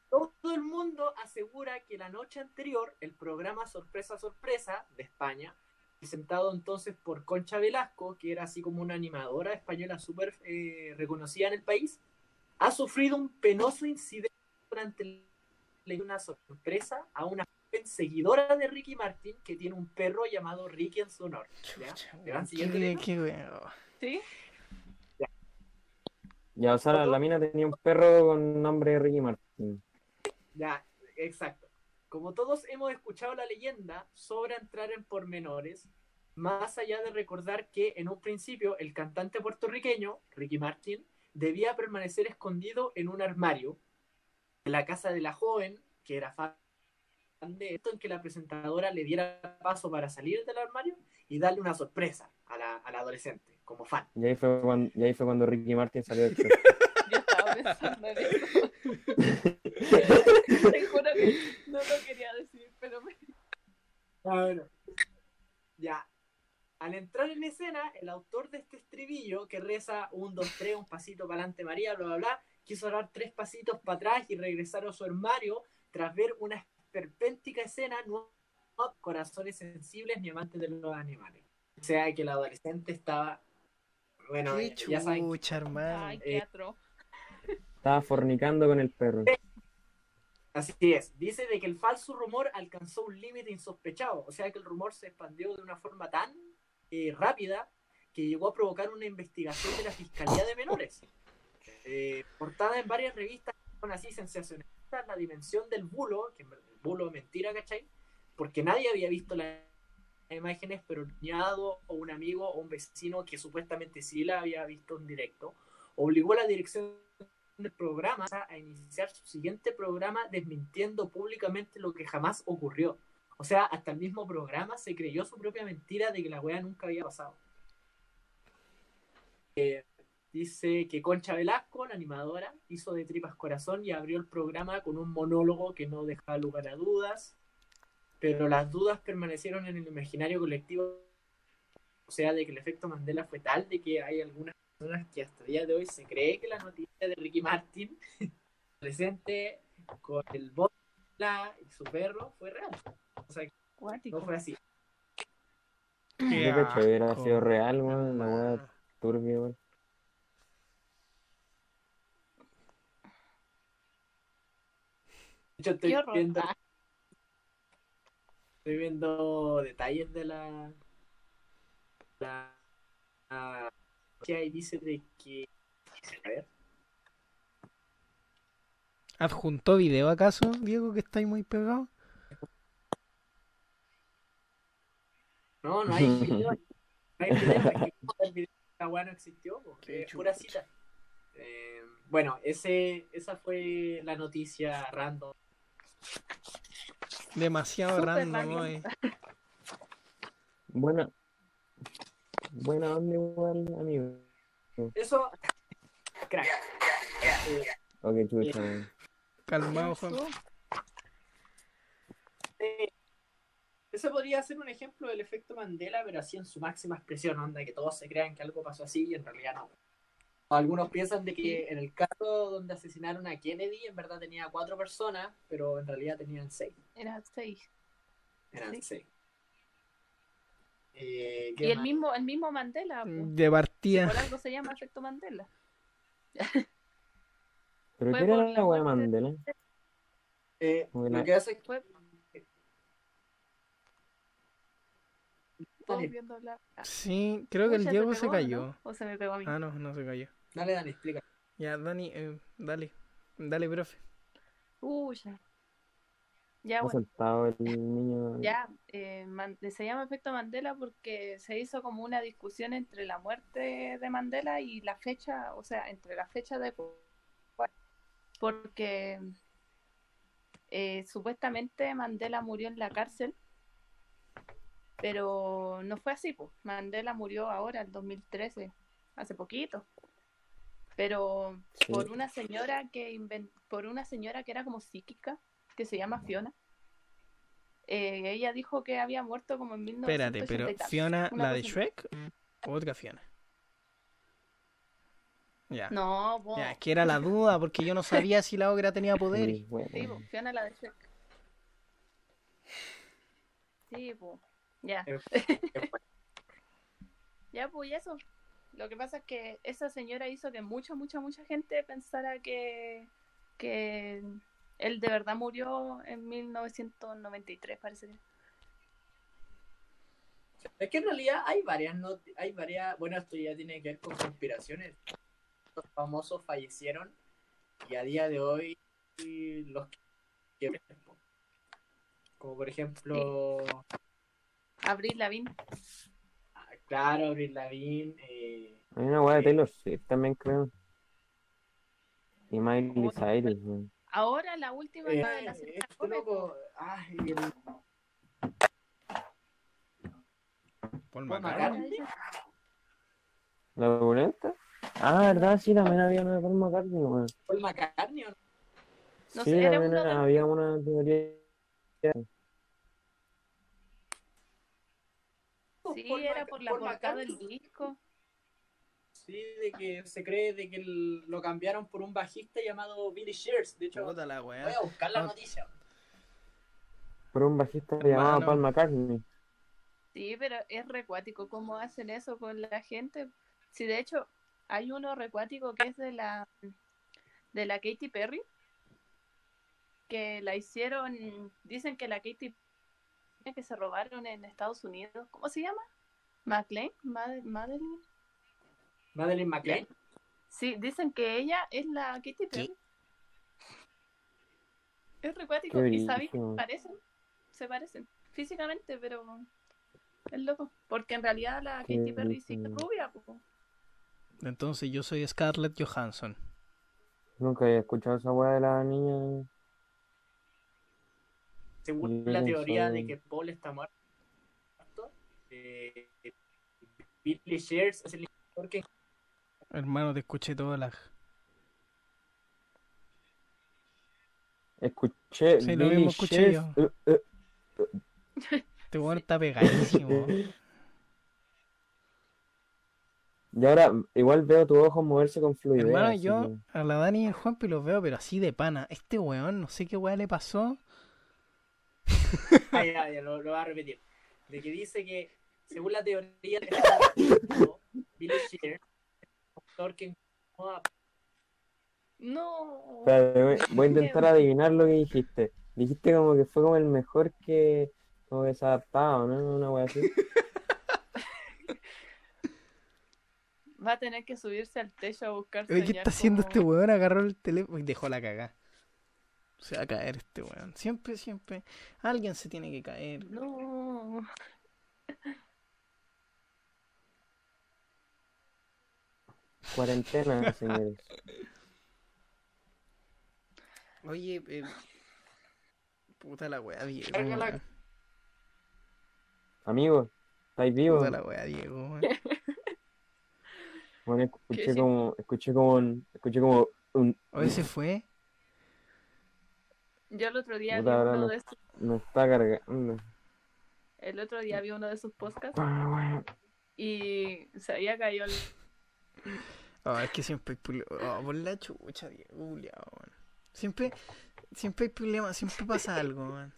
Todo el mundo asegura que la noche anterior el programa Sorpresa Sorpresa de España, presentado entonces por Concha Velasco, que era así como una animadora española súper eh, reconocida en el país, ha sufrido un penoso incidente durante le una sorpresa a una seguidora de Ricky Martin que tiene un perro llamado Ricky en su honor. ¿ya? ¿Sí? Ya, o sea, la mina tenía un perro con nombre de Ricky Martin. Ya, exacto. Como todos hemos escuchado la leyenda, sobra entrar en pormenores, más allá de recordar que en un principio el cantante puertorriqueño, Ricky Martin, debía permanecer escondido en un armario en la casa de la joven, que era fan de esto, en que la presentadora le diera paso para salir del armario y darle una sorpresa a la, al adolescente, como fan. Y ahí fue cuando, y ahí fue cuando Ricky Martin salió del show. Yo estaba pensando en eso. Te juro que no lo quería decir, pero me... Ah, bueno. Ya. Al entrar en escena, el autor de este estribillo, que reza un, dos, tres, un pasito para adelante María, bla, bla, bla, quiso dar tres pasitos para atrás y regresar a su armario tras ver una esperpéntica escena, no corazones sensibles ni amantes de los animales. O sea que el adolescente estaba. Bueno, Qué ya saben. chucha, hermano. Ay, qué Eh, atro. Estaba fornicando con el perro. Así es. Dice de que el falso rumor alcanzó un límite insospechado. O sea que el rumor se expandió de una forma tan eh, rápida que llegó a provocar una investigación de la Fiscalía de Menores. Eh, portada en varias revistas son así sensacionalistas la dimensión del bulo, que en verdad, bulo mentira, ¿cachai? Porque nadie había visto las imágenes, pero un cuñado o un amigo o un vecino que supuestamente sí la había visto en directo, obligó a la dirección del programa a iniciar su siguiente programa desmintiendo públicamente lo que jamás ocurrió. O sea, hasta el mismo programa se creyó su propia mentira de que la wea nunca había pasado. Eh, dice que Concha Velasco, la animadora, hizo de tripas corazón y abrió el programa con un monólogo que no dejaba lugar a dudas, pero las dudas permanecieron en el imaginario colectivo. O sea, de que el efecto Mandela fue tal de que hay algunas personas que hasta el día de hoy se cree que la noticia de Ricky Martin presente con el bot y su perro fue real. O sea, que no fue así. Qué Yo cacho, hubiera sido real, hermano. weá turbia. Hecho, estoy Qué viendo, Ah, estoy viendo detalles de la. la. la- que ahí dice de que. A ver. ¿Adjuntó video acaso, Diego, que estáis muy pegado? No, no hay video. No hay video. es que el video de la weá no existió. Porque es pura chucha. cita. Eh, bueno, ese, esa fue la noticia random. Demasiado Súper random hoy. Buena. Buena onda igual, amigo. Eso. Crack. Eh, Ok, chucha. Calmado, ¿qué Juan. eh, ese podría ser un ejemplo del efecto Mandela, pero así en su máxima expresión, onda, que todos se crean que algo pasó así y en realidad no. Algunos piensan de que en el caso donde asesinaron a Kennedy, en verdad tenía cuatro personas, pero en realidad tenían seis. Era seis. Eran Sí. seis. Eh, ¿qué Y el más? mismo, el mismo Mandela. po. De partida. Por algo se llama efecto Mandela. ¿Pero qué era la weá muerte- Mandela? Eh, lo que hace es que Fue todos viendo hablar. Sí, creo que el Diego se ¿no? cayó. ¿O se me pegó a mí? Ah, no, no se cayó. Dale, Dani, explica. Ya, Dani, eh, dale. Dale, profe. Uy, ya. Ya, Ha bueno. saltado el niño. Ya, eh, Man- se llama efecto Mandela porque se hizo como una discusión entre la muerte de Mandela y la fecha, o sea, entre la fecha de... Porque eh, supuestamente Mandela murió en la cárcel, pero no fue así, pues. Mandela murió ahora, en 2013, hace poquito. Pero Sí. por una señora que inven- por una señora que era como psíquica, que se llama Fiona. Eh, ella dijo que había muerto como en 1980 Espérate, pero ¿Fiona, una la de. Shrek? ¿O otra Fiona? Ya. No, po. Ya, es que era la duda, porque yo no sabía si la ogra tenía poderes. Sí, bueno. Sí, po, Fiona la de Shrek. Sí, pues. Ya. Ya, pues y eso. Lo que pasa es que esa señora hizo que mucha, mucha, mucha gente pensara que, que él de verdad murió en 1993, parece que. Es que en realidad hay varias, not- hay varias, bueno, esto ya tiene que ver con conspiraciones. Los famosos fallecieron y a día de hoy los que como por ejemplo, Abril Lavín. Claro, Lavigne, eh, Hay una weá de Taylor Swift también, creo. Y Miley Cyrus. Ahora la última eh, la de la este loco, ay, el Paul McCartney. ¿La opulenta? Ah, verdad, sí, también había una de Paul McCartney, weón. Paul McCartney o no? No sí, sé, también había una teoría. Sí, Paul era por la Paul portada del disco. Sí, de que se cree de que el- lo cambiaron por un bajista llamado Billy Shears. De hecho, voy a buscar la No. noticia. Por un bajista llamado. Paul McCartney. Sí, pero es recuático cómo hacen eso con la gente. Sí, de hecho, hay uno recuático que es de la de la Katy Perry que la hicieron, dicen que la Katy Perry que se robaron en Estados Unidos, ¿cómo se llama? McLean, Mad- Madeline. Madeleine McLean. Sí, dicen que ella es la Katy Perry. Es recuático y sabéis parecen, se parecen físicamente, pero es loco, porque en realidad la Qué Katy Perry sí es rubia, po. Entonces yo soy Scarlett Johansson. Nunca había escuchado esa weá de la niña. Según la teoría de que Paul está muerto, eh, Billy Shears es el inventor que Hermano, te escuché todo la... Escuché Sí, lo mismo escuché Shears- eh, eh, Este weón está pegadísimo. Y ahora igual veo tus ojos moverse con fluidez. Hermano, yo que- a la Dani y el Juanpi los veo, pero así de pana. Este weón, no sé qué weá le pasó. Ah, ya, ya, lo, lo voy a repetir. De que dice que, según la teoría de Billy Shears, un actor que No. Espérate, voy, voy a intentar adivinar lo que dijiste. Dijiste como que fue como el mejor que como que se adaptaba, ¿no? Una wea así. Va a tener que subirse al techo a buscar ¿Qué está haciendo como- este weón? Agarró el teléfono y dejó la cagada. Se va a caer este weón. Siempre, siempre. Alguien se tiene que caer. No. Cuarentena, señores. Oye, eh, puta la weá, Diego. Weón. Amigos, ¿estáis vivos? Puta la weá, Diego. weón. Bueno, escuché como, escuché como un, escuché como un, Oye, se fue. Yo el otro día vi Puta, ahora uno no. de sus, me está cargando. el otro día vi uno de sus podcasts y se había caído el Oh, es que siempre hay problemas. Oh, por la chucha, Diego, weón. Siempre, siempre hay problemas, siempre pasa algo, man.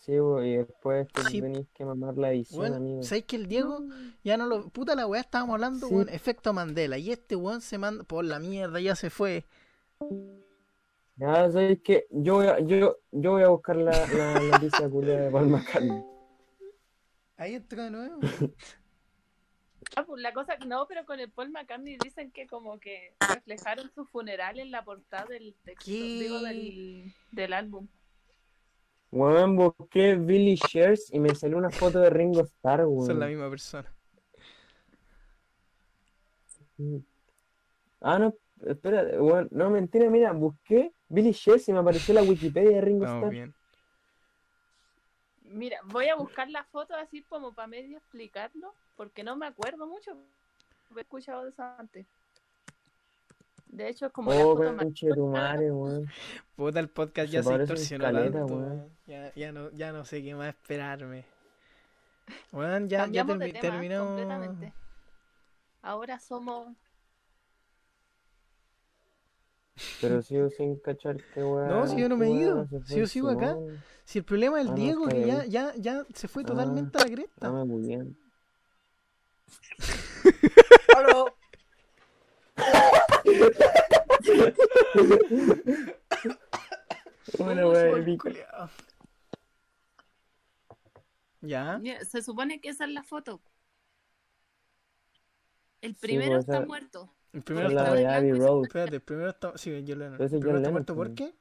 Sí, bo, y después Sí. tenéis que mamar la edición, Bueno, amigo. ¿sabes que el Diego ya no lo. Puta la weá, estábamos hablando, Sí. weón, efecto Mandela. Y este weón se manda. Por la mierda, ya se fue. Ya sabéis que yo voy a, yo, yo voy a buscar la, la noticia culia de Paul McCartney. Ahí entró de nuevo. Ah, pues la cosa, no, pero con el Paul McCartney dicen que como que reflejaron su funeral en la portada del texto, ¿Qué? digo, del, del álbum. Weón, busqué Billy Shears y me salió una foto de Ringo Starr, Son la weón. misma persona. Ah, no, espera, weón, no, mentira, mira, busqué Billy Shears y me apareció la Wikipedia de Ringo Vamos Starr. bien. Mira, voy a buscar la foto así como para medio explicarlo, porque no me acuerdo mucho. He escuchado de eso antes. De hecho, es como la Oh, foto tu madre. Puta, el podcast Se ya se distorsionó tanto. Ya, ya, no, ya no sé qué más esperarme. Weón, ya, ya de termi- tema completamente. Ahora somos... Pero sigo sin cachar qué weón. No, si yo no me he ido. Si yo sigo acá. Si el problema es el Ah, Diego, que ya, ya, ya se fue Ah. totalmente a la cresta. Dame muy bien. Una culiao. Ya. Mira, Se supone que esa es la foto. El Sí, primero pues, está esa- muerto. El primero está. Road. Espérate, el primero está. Sí. Pero ese ¿El primero John está muerto por qué?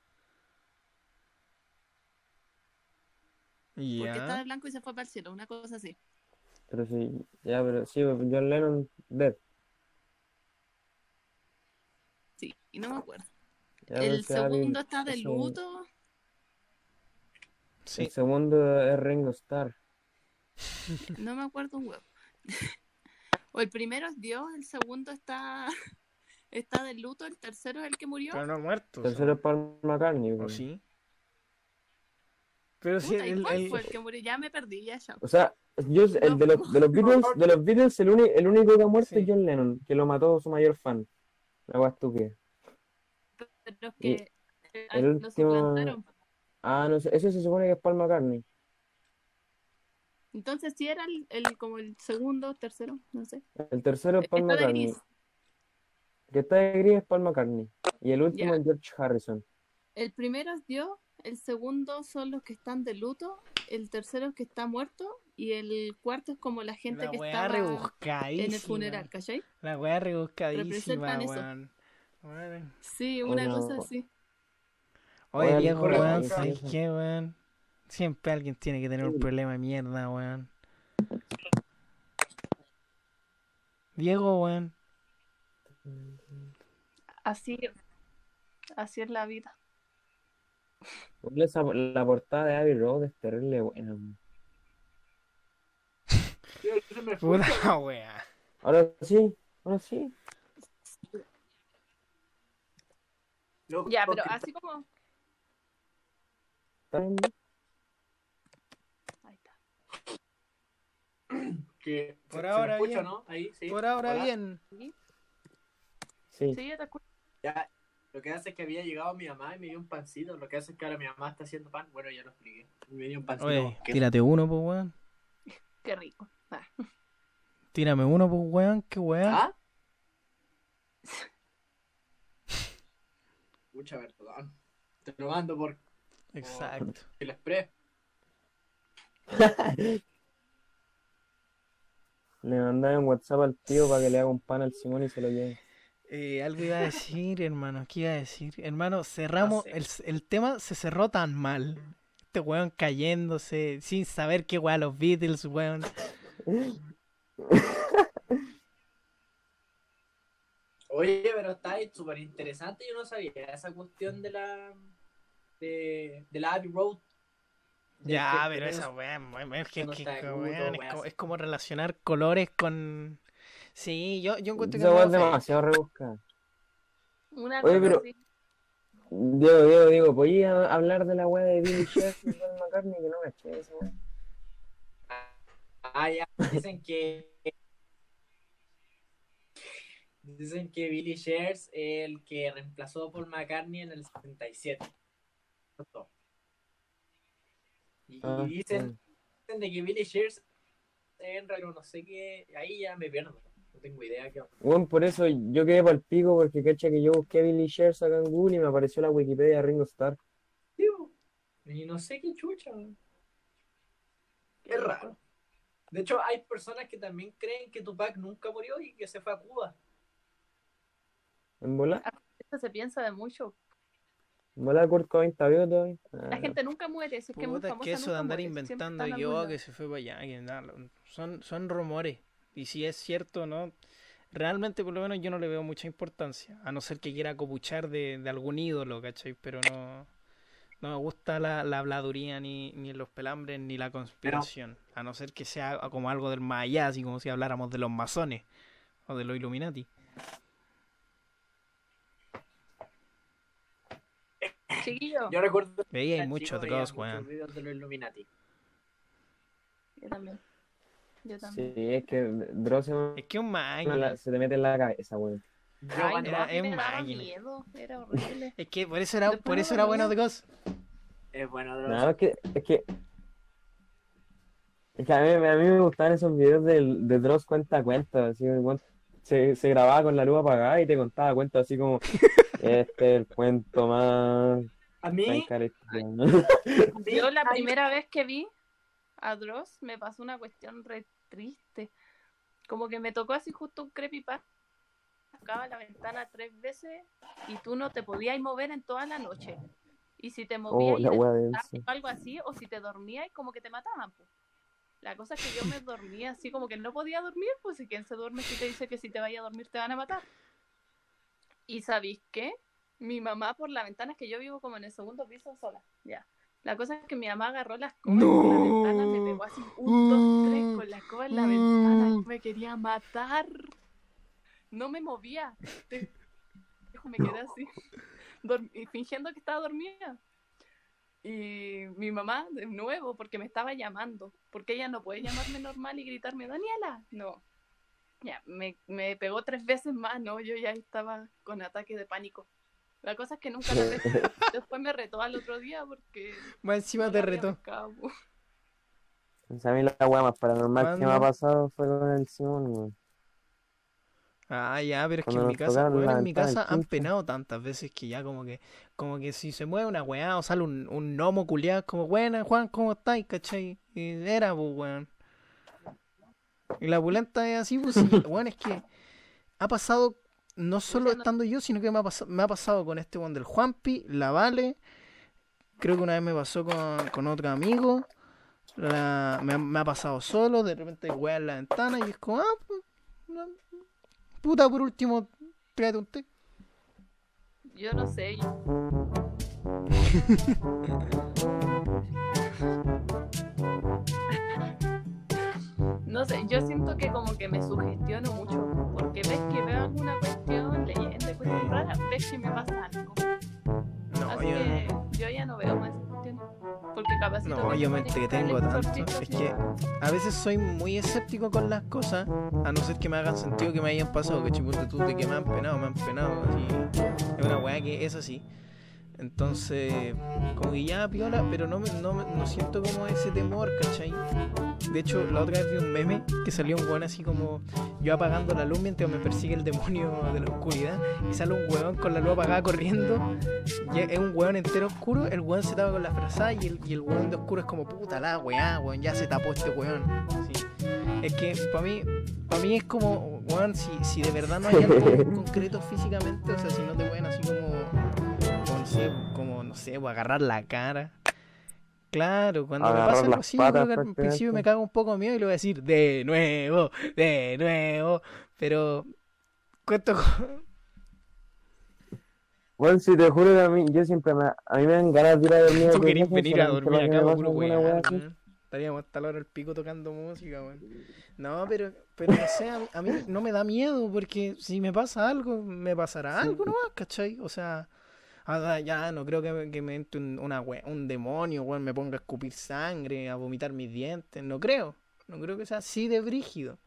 Porque está de Ya. blanco y se fue para el cielo, una cosa así. Pero sí, ya, pero sí, John Lennon dead. Sí, y no me acuerdo. Ya, pero el segundo está de luto. Sí. El segundo es Ringo Starr. No me acuerdo un huevo. o el primero es Dios, el segundo está está de luto, el tercero es el que murió. Pero no ha muerto. El tercero es Paul McCartney. ¿O weón. sí? Pero sí, ¿y el, el- fue el que murió? Ya me perdí, ya, ya. O sea, yo, el de los, de los Beatles, de los Beatles el, uni- el único que ha muerto Sí. es John Lennon, que lo mató su mayor fan. La wea estúpida. Pero es Y que eh, el último-. Ah, no sé, ese se supone que es Paul McCartney. Entonces sí era el, el- como el segundo, tercero, no sé. El tercero es Paul Está de McCartney. gris. El que está de gris es Paul McCartney. Y el último es George Harrison. El primero es Dios, el segundo son los que están de luto, el tercero es que está muerto y el cuarto es como la gente la que rebuscadísima. en el funeral, ¿cachai? La weá rebuscadísima, eso. weón. Sí, una Bueno, cosa así. Oye, Diego, weón, ¿qué ¿sabes qué, weón? Siempre alguien tiene que tener un problema de mierda, weón. Diego, weón. Así, así es la vida. Esa- la portada de Abbey Road es terrible weón. Puta weá. Ahora sí, ahora sí. Loco, Ya, pero que- así como... Ahí está. que Por se- se ahora escucha, bien. ¿no? Ahí, sí. Por ahora Hola. bien. ¿Sí? Sí. Sí, te escucho. Ya, lo que hace es que había llegado mi mamá y me dio un pancito. Lo que hace es que ahora mi mamá está haciendo pan. Bueno, ya lo expliqué. Me dio un pancito. Oye, tírate uno, pues, weón. Qué rico. Ah. Tírame uno, pues, weón. Qué weá. ¿Ah? Mucha perdón. Te lo mando por Exacto. el express. Le mandaba un WhatsApp al tío para que le haga un pan al Simón y se lo lleve. Eh, algo iba a decir, hermano. ¿Qué iba a decir? Hermano, cerramos. sé. El, el tema se cerró tan mal. Este weón cayéndose sin saber qué weá los Beatles, weón. Oye, pero está súper interesante. Yo no sabía esa cuestión de la. de, de la Abbey Road. De Ya, que pero esa weá, es que, es, como, así. es como relacionar colores con. Sí, yo, yo encuentro que Esa weá es demasiado rebuscada. Una Oye, pero- así. Diego, Diego, Diego, ¿podías hablar de la weá de Billy Shears y Paul McCartney? Que no me eché esa weá. Ah, ya. Dicen que. Dicen que Billy Shears es el que reemplazó a Paul McCartney en el 77. Y, Ah, y dicen, sí. de que Billy Shears en realidad no sé qué. Ahí ya me pierdo. No tengo idea qué. Bueno, por eso yo quedé para el pico porque cacha que yo busqué Billy Shears acá en Google y me apareció la Wikipedia de Ringo Starr. Tío, Y no sé qué chucha. Es raro. De hecho, hay personas que también creen que Tupac nunca murió y que se fue a Cuba. ¿En bola? Esto se piensa de mucho. ¿En bola Kurt Cobain está vivo todavía? Ah, La gente nunca muere, si es que es muy famosa, que eso de andar muere, inventando en que, oh, se fue para allá, que nada, lo- son, son rumores. Y si es cierto, ¿no? Realmente, por lo menos, yo no le veo mucha importancia. A no ser que quiera copuchar de, de algún ídolo, ¿cachai? Pero no, no me gusta la, la habladuría, ni, ni los pelambres, ni la conspiración. A no ser que sea como algo del más allá, así como si habláramos de los masones o de los Illuminati. Chiquillo, Yo recuerdo. Veía muchos chico, de weón. videos de los Illuminati. yo también. Yo también. Sí, es que Dross se, Es que un máquina. se te mete en la cabeza, weón. Ay, era- es daba máquina. miedo, era horrible. Es que por eso era, Después por eso era bueno de Ghost. Es bueno, Dross. No, es que, es que, es que a mí, a mí me gustaban esos videos del- de, Dross cuenta cuentos, así, weón se, se grababa con la luz apagada y te contaba cuentos así como, este es el cuento más A mí, Yo la primera vez que vi a Dross me pasó una cuestión re triste. Como que me tocó así justo un creepypasta. Tocaba la ventana tres veces y tú no te podías mover en toda la noche. Y si te movías Oh, y te algo así, o si te dormías, como que te mataban. La cosa es que yo me dormía así como que no podía dormir, pues si quien se duerme si te dice que si te vayas a dormir te van a matar. Y ¿sabéis qué? Mi mamá por la ventana, es que yo vivo como en el segundo piso sola, ya. La cosa es que mi mamá agarró la escoba y por la ventana me pegó así un, dos, tres con la escoba en la ventana y me quería matar. No me movía. Me quedé así, fingiendo que estaba dormida. Y mi mamá, de nuevo, porque me estaba llamando, porque ella no puede llamarme normal y gritarme, Daniela. No. Ya, me, me pegó tres veces más, ¿no? Yo ya estaba con ataque de pánico. La cosa es que nunca la pesqué. Después me retó al otro día porque Más encima no te retó. sea, a mí la más paranormal que me ha pasado fue con el Simón. Ah, ya, pero es que Cuando en mi nos casa, tocaron weón, la en mi ventana del casa han penado tantas veces que ya como que, como que si se mueve una weá o sale un, un gnomo culiado, es como, buena, Juan, ¿cómo estáis? ¿Cachai? Y era, pues, weón. Y la pulenta es así, pues, sí, weón, es que ha pasado, no solo estando yo, sino que me ha, pasado, me ha pasado con este weón del Juanpi, la Vale, creo que una vez me pasó con, con otro amigo, la- me, ha- me ha pasado solo, de repente hay weá en la ventana y es como, ah, pues, no, Puta, por último, pégate un té. Yo no sé. yo- No sé, yo siento que como que me sugestiono mucho, porque ves que veo alguna cuestión, leyenda, cuestión rara, ves que me pasa algo. No, Así yo, que yo ya no veo más porque capaz no, yo me entretengo tanto. Es que a veces soy muy escéptico con las cosas, a no ser que me hagan sentido que me hayan pasado, que chipote tú de que me han penado, me han penado. Así. Es una weá que es así. Entonces, como que ya piola, pero no, no, me- no siento como ese temor, ¿cachai? De hecho, la otra vez vi un meme que salió un weón así como yo apagando la luz mientras me persigue el demonio de la oscuridad y sale un weón con la luz apagada corriendo y es un weón entero oscuro, el weón se tapa con la frazada y el, y el weón de oscuro es como puta la weá, weón, ya se tapó este weón. Sí. Es que para mí, para mí es como, weón, si, si de verdad no hay algo concreto físicamente, o sea, si no te pueden así como, sé, como, no sé, o agarrar la cara. Claro, cuando me Agarrar pasa algo así, yo creo que al principio me cago un poco miedo y le voy a decir de nuevo, de nuevo, pero cuento con... Bueno, si te juro que a mí, yo siempre me, a mí me dan ganas de ir a dormir. Tú casa venir a dormir acá me puro weón. Estaríamos hasta la hora del pico tocando música, weón. No, pero, pero no sé, a mí, a mí no me da miedo porque si me pasa algo, me pasará algo nomás, ¿cachai? O sea, ah, ya no creo que, que me entre un, un demonio, weón, me ponga a escupir sangre, a vomitar mis dientes, no creo. No creo que sea así de brígido.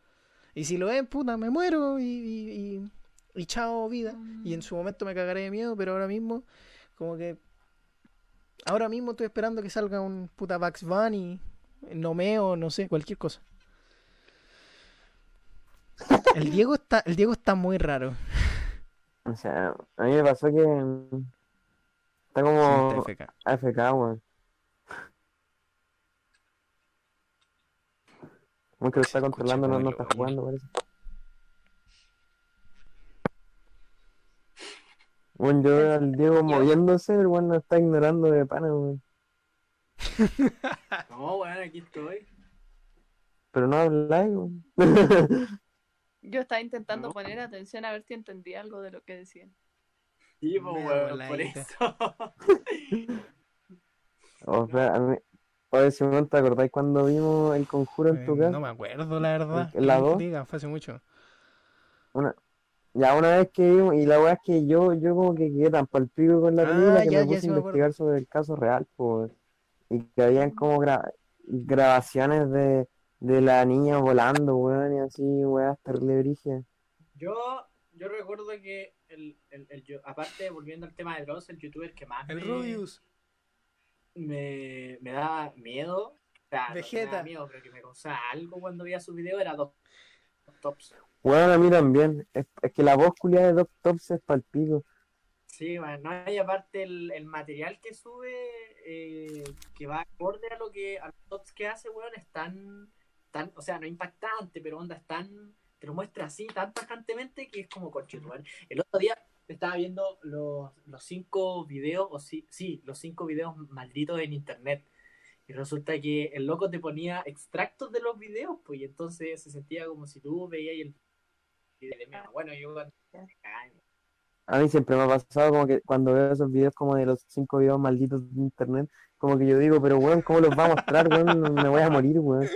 Y si lo es, puta, me muero y, y, y, y chao vida. Y en su momento me cagaré de miedo, pero ahora mismo, como que Ahora mismo estoy esperando que salga un puta Bugs Bunny, Nomeo, no sé, cualquier cosa. El Diego está, el Diego está muy raro. O sea, a mí me pasó que está como Sí. AFK, weón. Como que lo está controlando, no, no está jugando, parece. Bueno, yo veo al Diego moviéndose, el weón no está ignorando de pana, weón. No, bueno, aquí estoy. Pero no habláis, weón. Yo estaba intentando No. poner atención a ver si entendía algo de lo que decían. Sí, pues, weón, por eso. O sea, a mí... Oye, Simón, ¿te acordáis cuando vimos el conjuro en tu Eh, casa? No me acuerdo, la verdad. ¿En la ¿Qué dos? diga? Fue hace mucho. Una... Ya una vez que vimos, y la weá es que yo, yo como que quedé tan palpico con la Ah, película que ya, me puse a me investigar sobre el caso real, pues. Y que habían como gra- grabaciones de, de la niña volando, weón, y así, weá, terrible brigia. Yo, yo recuerdo que el, el, el yo- aparte, volviendo al tema de Dross, el youtuber que más El me, Rubius. me, me daba miedo, o sea, no que me Vegeta. daba miedo, pero que me causaba algo cuando veía sus videos era dos tops. Weón, a mí también. Es, es que la voz culiada de Doc Tops es palpico. Sí, bueno, no, y aparte el, el material que sube, eh, que va acorde a lo que, a los tops que hace, weón, es tan, tan, o sea, no impactante, pero onda, es tan, te lo muestra así, tan tajantemente que es como conchetumare. El otro día estaba viendo los, los cinco videos, o sí, sí, los cinco videos malditos en internet. Y resulta que el loco te ponía extractos de los videos, pues, y entonces se sentía como si tú veías el video de mierda. Bueno, yo A mí siempre me ha pasado como que cuando veo esos videos como de los cinco videos malditos de internet, como que yo digo, pero weón, ¿cómo los va a mostrar, weón? Me voy a morir, weón.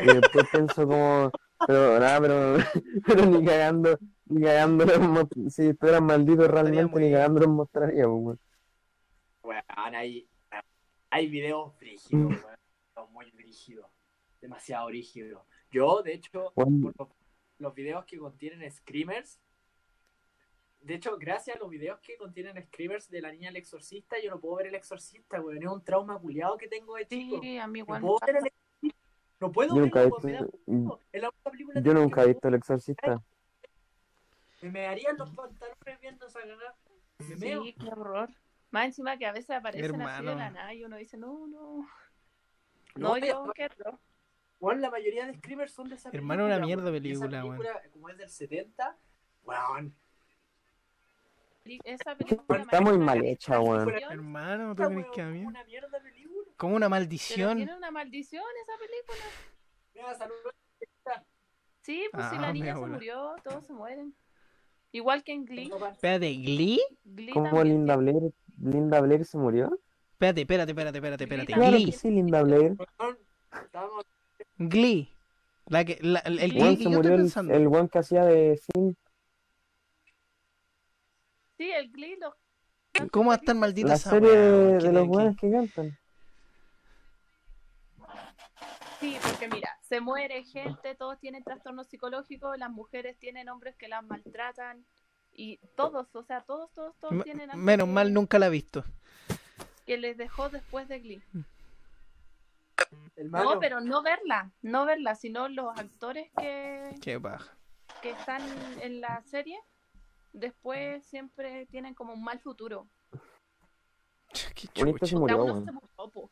Y después pienso como, pero nada, pero, pero ni cagando, ni cagando los si estuvieran malditos realmente, ni cagando los mostraría, weón. Weón, hay, hay videos brígidos, weón. Son muy brígidos. Demasiado brígidos. Yo, de hecho, Weón, por los, los videos que contienen screamers. De hecho, gracias a los videos que contienen screamers de la niña del exorcista, yo no puedo ver el exorcista, weón. Es un trauma culiado que tengo de chico. Sí, a mí igual. puedo ver el. No puedo Yo nunca he visto, película yo nunca he visto El Exorcista. Me mearían los pantalones viendo esa cagada. Me meo. Sí, qué horror. Más encima que a veces aparecen así de la Hermano. nada y uno dice, no, no. No, No, pero- yo qué horror. Weón, la mayoría de screamers son de esa Hermano, película. una mierda weón. película, Esa weón. película, como es del 70, weón. Esa película Está muy mal hecha, weón. Hermano, ¿tú weón, que a mí? una mierda película. Como una Pero maldición. tiene una maldición esa película. Mira, saludos. Sí, pues si Ah, la mi niña se murió, todos se mueren. Igual que en Glee. Espérate, ¿Glee? Glee ¿Cómo Linda Blair, Linda Blair se murió? Espérate, espérate, espérate, espérate, espérate. Claro Claro Glee. que sí, Linda Blair. Glee. La que, la- el Glee, Glee que se yo murió estoy el, el weón que hacía de Finn. Sí, el Glee lo... ¿Cómo va a estar maldita La esa serie de, de ¿Qué- los weones que cantan. Sí, porque mira, se muere gente, todos tienen trastornos psicológicos, las mujeres tienen hombres que las maltratan y todos, o sea, todos, todos, todos tienen Menos mal nunca la he visto. que les dejó después de Glee. No, pero no verla, no verla, sino los actores que, Qué paja. que están en la serie, después siempre tienen como un mal futuro. Qué se murió, se murió, po.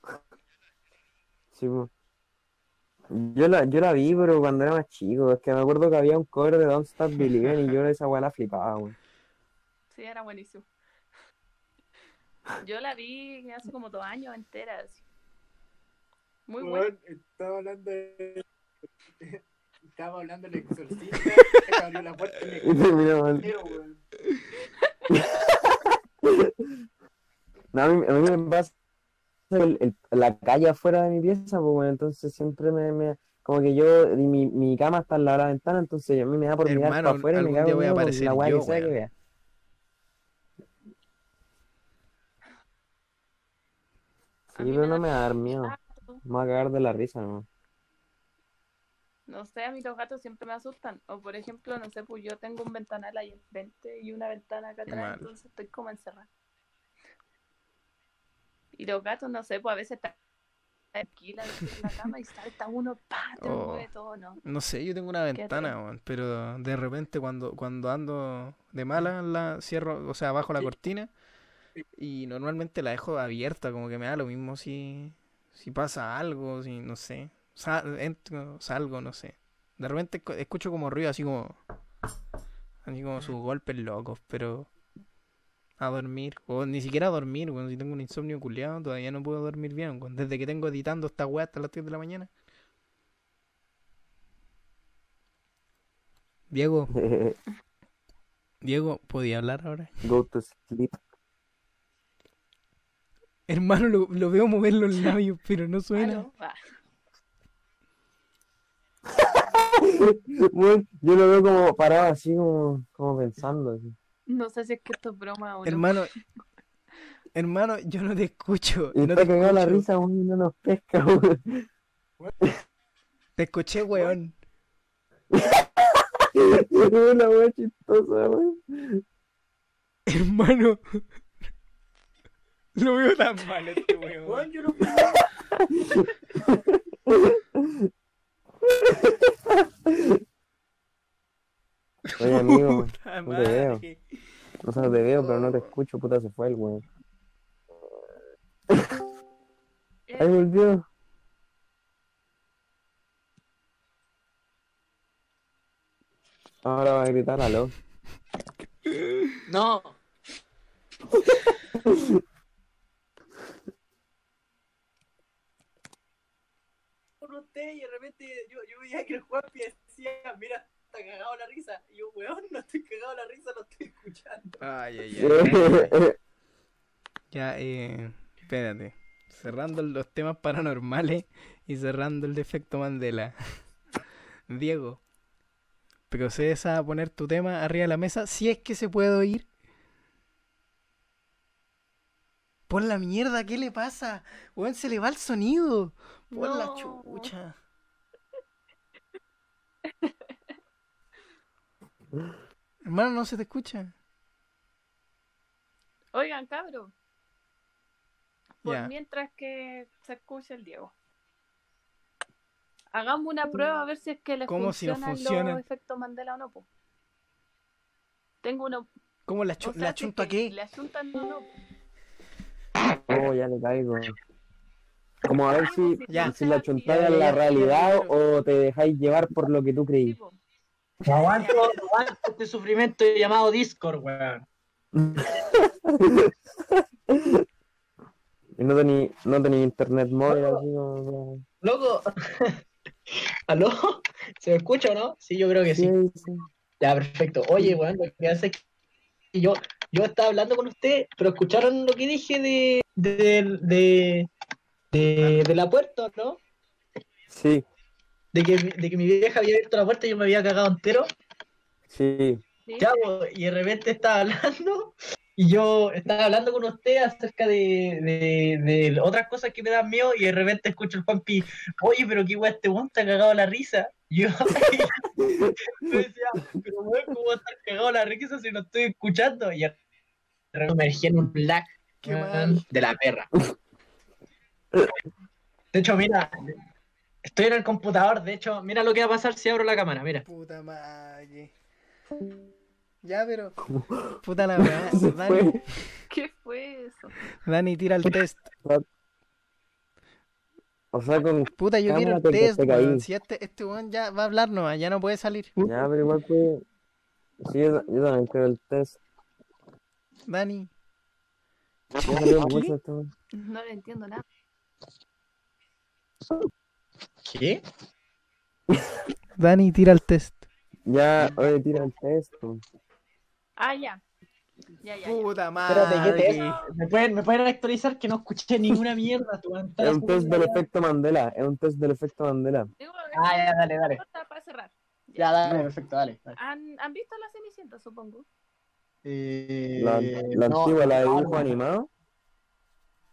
Sí. Yo la, yo la vi, pero cuando era más chico. Es que me acuerdo que había un cover de Don't Stop Believing y yo esa weá la flipaba, weón. Sí, era buenísimo. Yo la vi hace como dos años enteras. Muy weón, estaba hablando de... Estaba hablando del exorcista, que abrió la puerta y me Y terminó mal. cagó, weón. No, a mí, a mí me pasa el- el- la calle afuera de mi pieza, pues bueno, entonces siempre me, me- como que yo, mi, mi cama está al lado de la ventana, entonces a mí me da por mirar para afuera y me cago voy a aparecer la yo, que sea que vea. Sí, pero me no da me va a dar miedo. Me voy a cagar de la risa, ¿no? No sé, a mí los gatos siempre me asustan. O por ejemplo, no sé, pues yo tengo un ventanal ahí enfrente y una ventana acá atrás, Mal. entonces estoy como encerrada. Y los gatos, no sé, pues a veces están tranquilas en la cama y salta uno, pa, te Oh. mueve todo, ¿no? No sé, yo tengo una ventana, pero de repente cuando, cuando ando de mala la cierro, o sea, bajo la cortina y normalmente la dejo abierta, como que me da lo mismo si, si pasa algo, si no sé, Sal- entro, salgo, no sé. De repente escu- escucho como ruido así como, así como sus golpes locos, pero a dormir, o ni siquiera a dormir, weón, si tengo un insomnio culiado todavía no puedo dormir bien, weón, desde que tengo editando esta weá hasta las 3 de la mañana. Diego, Diego, ¿podía hablar ahora? Go to sleep. Hermano, lo, lo veo mover los labios, pero no suena. Yo lo veo como parado así, como, como pensando. así. No sé si es que esto es broma o no. Hermano, hermano, yo no te escucho. Y no te cagado la risa, weón, y no nos pesca, weón. Te escuché, weón. Una weá chistosa, weón. Hermano. Lo veo tan mal este weón. Weón, yo no Oye, amigo. Puta no te veo. madre. O sea, te veo, pero no te escucho, puta, se fue el weón. Eh, Ahí volvió. Ahora va a gritar aló. No. Por usted y de repente yo, yo veía que el Juanpi decía, mira, está cagado la risa. Y yo, weón, no estoy cagado la risa, lo estoy escuchando. Ay, ay, ay. Ya, eh. Espérate. Cerrando los temas paranormales y cerrando el defecto Mandela. Diego, procedes a poner tu tema arriba de la mesa si es que se puede oír. Por la mierda, ¿qué le pasa? Weón, se le va el sonido. Por la chucha. Hermano, no se te escucha. Oigan, cabro. Por mientras que se escucha el Diego. Hagamos una prueba a ver si es que le ¿Cómo si no funcionan funciona? los efectos Mandela o no. po. Tengo uno. ¿Cómo la, o sea, la si chunto a que qué? ¿Le achuntan o no? Oh, ya le caigo. Como a ver si, Ya. si la chuntáis en la realidad o te dejáis llevar por lo que tú Sí, creí. po. No aguanto, no aguanto este sufrimiento llamado Discord, weón. Y no tení, no tení internet móvil así como... Loco. ¿Aló? ¿Se me escucha o no? Sí, yo creo que sí. Sí, sí. Ya, perfecto. Oye, weón, lo que hace es que yo, yo estaba hablando con usted, pero escucharon lo que dije de, de, de, de, de la puerta, ¿no? Sí, De que, de que mi vieja había abierto la puerta y yo me había cagado entero. sí. Y de repente estaba hablando y yo estaba hablando con usted acerca de, de, de otras cosas que me dan miedo y de repente escucho el Juanpi, oye, pero qué weón, este weón está cagado la risa. Y yo, yo decía, pero weón, ¿cómo va a estar cagado la risa si no estoy escuchando? Y de repente me emergí en un mal. de la perra. De hecho, mira, estoy en el computador, de hecho, mira lo que va a pasar si abro la cámara, mira. Puta madre. Ya, pero. Puta la. Se Dani, fue. ¿Qué fue eso? Dani, tira el test. O sea, con... Puta, yo quiero el test, weón. Si este, este weón ya va a hablar nomás, ya no puede salir. Ya, pero igual fue... Sí, yo, yo también creo el test. Dani. Esto. No le entiendo nada. ¿Qué? Dani, tira el test. Ya, oye, tira el test. po. Ah, ya. Ya, ya, ya. Puta Espérate, ¿qué madre. test? ¿Me pueden, ¿Me pueden actualizar que no escuché ninguna mierda? tu Es un test del efecto Mandela. Es un test del efecto Mandela. Digo, Ah, ya, dale, dale. corta para cerrar. Ya, dale, perfecto, dale. dale. ¿Han, ¿Han visto la Cenicienta, supongo? Eh, La, la no, antigua, la de no, dibujo no. animado.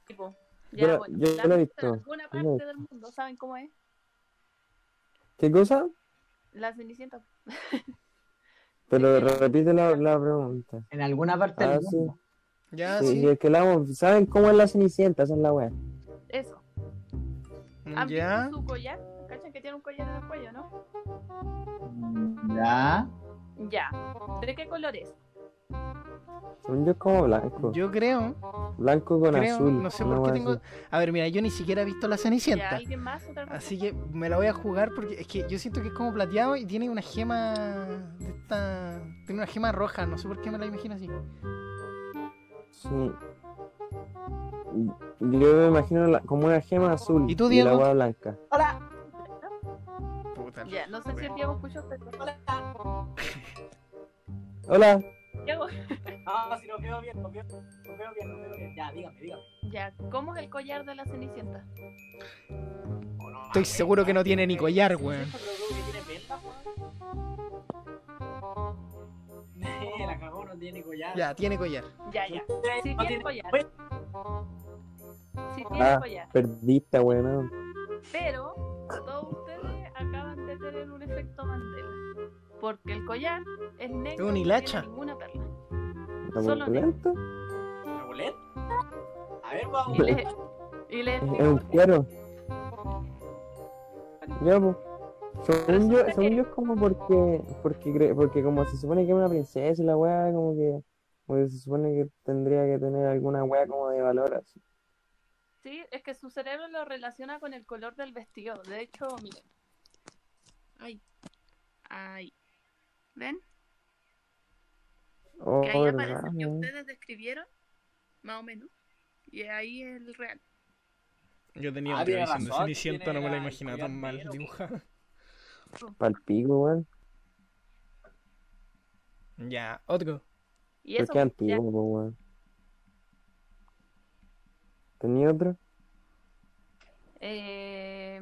Tipo. Yo la- yo ¿la la he visto, En alguna yo parte del mundo, ¿saben cómo es? ¿Qué cosa? La Cenicienta. Pero repite la, la pregunta. En alguna parte Ah, del sí. mundo. Ya, Sí, sí. sí, es que la ¿Saben cómo es la cenicienta? Esa es la wea. Eso. ¿Han Ya. visto su collar? ¿Cachan que tiene un collar en el cuello, no? Ya. Ya. ¿De qué color es? Según yo es como blanco. Yo creo, Blanco con creo, azul. no sé por qué tengo. A ver, mira, yo ni siquiera he visto la ¿Ya Cenicienta. alguien más? ¿Otra cosa? Así que me la voy a jugar porque es que yo siento que es como plateado y tiene una gema de esta. Tiene una gema roja, no sé por qué me la imagino así. Sí. Yo me imagino la- como una gema azul. ¿Y tú, la Diego? wea blanca. Hola. Puta. Ya, no sé si el Diego escuchó, pero... Hola. Hola. Diego, Ah, si nos veo bien, nos veo, nos veo bien, nos veo bien. Ya, dígame, dígame. ya, ¿cómo es el collar de la Cenicienta? Estoy seguro que no tiene ni collar, weón. La cagó, no tiene collar. Ya, tiene collar. Ya, ya. Sí No tiene tiene- collar. Oye, Sí tiene Ah. collar. Perdiste, weón. Pero todos ustedes acaban de tener un efecto Mandela. Porque el collar es negro un y no hilacha. tiene ninguna perla. ¿La Solo bolet? A ver, vamos. Y le, y le Es un cuero. Ya, pues. Según yo, según que- yo es como porque, porque, porque como se supone que es una princesa y la weá, como que, como que se supone que tendría que tener alguna weá como de valor así. Sí, es que su cerebro lo relaciona con el color del vestido. De hecho, miren. Ay. Ay. ¿Ven? Oh, Que ahí aparece verdad, que ustedes describieron, más o menos. Y ahí es el real. Yo tenía Ah, otra visión de Cenicienta, no me la imaginaba tan mal dibujada. Palpico, weón. Ya, otro. Y eso, qué antiguo, po, weón. ¿Tenía otro? Eh,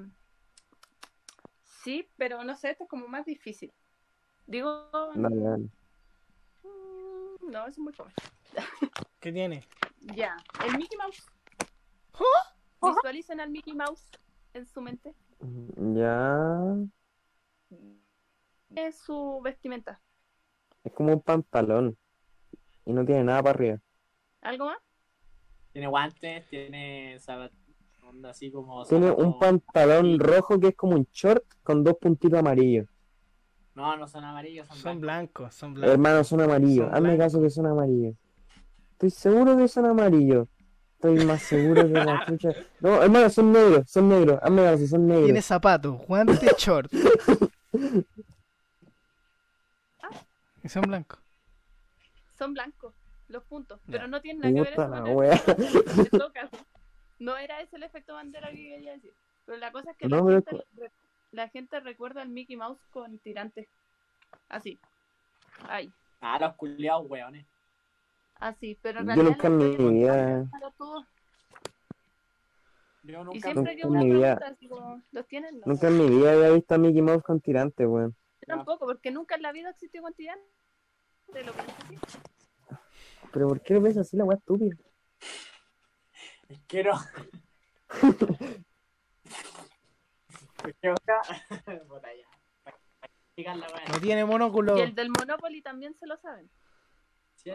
sí, pero no sé, esto es como más difícil. Digo, Dale, dale. mm, no, es muy joven. ¿Qué tiene? Ya, el Mickey Mouse. ¿Ah? Visualicen al Mickey Mouse en su mente. Ya. Es su vestimenta. Es como un pantalón. Y no tiene nada para arriba. ¿Algo más? Tiene guantes, tiene así como. Tiene un pantalón rojo que es como un short con dos puntitos amarillos. No, no son amarillos, son, Son blancos. blancos, son blancos. Hermano, son amarillos. Son Hazme blancos. caso que son amarillos. Estoy seguro que son amarillos. Estoy más seguro que la chucha. No, hermano, son negros, son negros. Hazme caso, son negros. Tiene zapatos, guantes, short. Y son blancos. Son blancos los puntos, Ya. pero no tienen nada que ver eso con el. No era ese el efecto bandera que quería decir. Pero la cosa es que No, la, pero gente, la gente recuerda al Mickey Mouse con tirantes. Así. Ay. Ah, los culiados, weones. Así. Pero en Yo realidad nunca en la mi historia vida-. Yo Y nunca. siempre que nunca uno en mi vida- pregunta, así como, ¿los tienen? No. Nunca en mi vida había visto a Mickey Mouse con tirantes, weón. Yo tampoco, porque nunca en la vida existió con tirantes. Lo que así. Pero ¿por qué lo ves así la weá estúpida? Es que no. Tiene monóculo. Y el del Monopoly también se lo saben.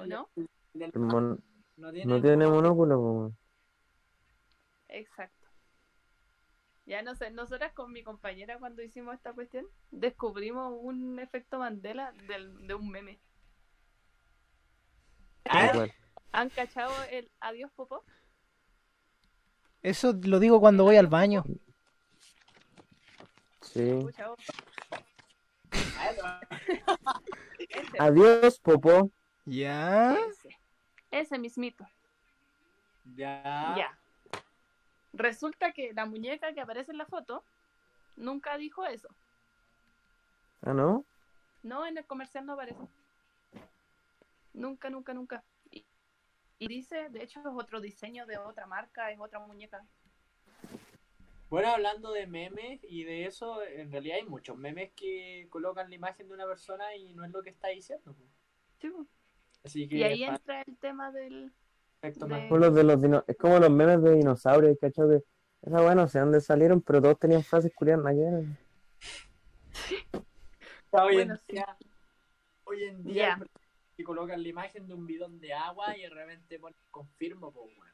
¿o no? del- mon- No tiene. No tiene monóculo. Exacto. Ya no sé, nosotras con mi compañera cuando hicimos esta cuestión descubrimos un efecto Mandela del, de un meme. Ah, Igual. ¿Han cachado el adiós popó? Eso lo digo cuando voy al baño. Sí. Adiós, Popó. ¿Ya? ese, ese mismito. Ya. Ya. Resulta que la muñeca que aparece en la foto nunca dijo eso. Ah, ¿no? No, en el comercial no aparece. Nunca, nunca, nunca. Y, y dice, de hecho, es otro diseño de otra marca, es otra muñeca. Bueno, hablando de memes y de eso, en realidad hay muchos memes que colocan la imagen de una persona y no es lo que está diciendo. Sí, po. Así que Y ahí para entra el tema del... efecto de- más- Como los de los dino- Es como los memes de dinosaurios, ¿cachai? Que esa weá no sé dónde salieron, pero todos tenían frases curiosas ayer. Hoy Bueno, en sí. día, hoy en día que colocan la imagen de un bidón de agua y de repente ponen confirmo, pues, weón.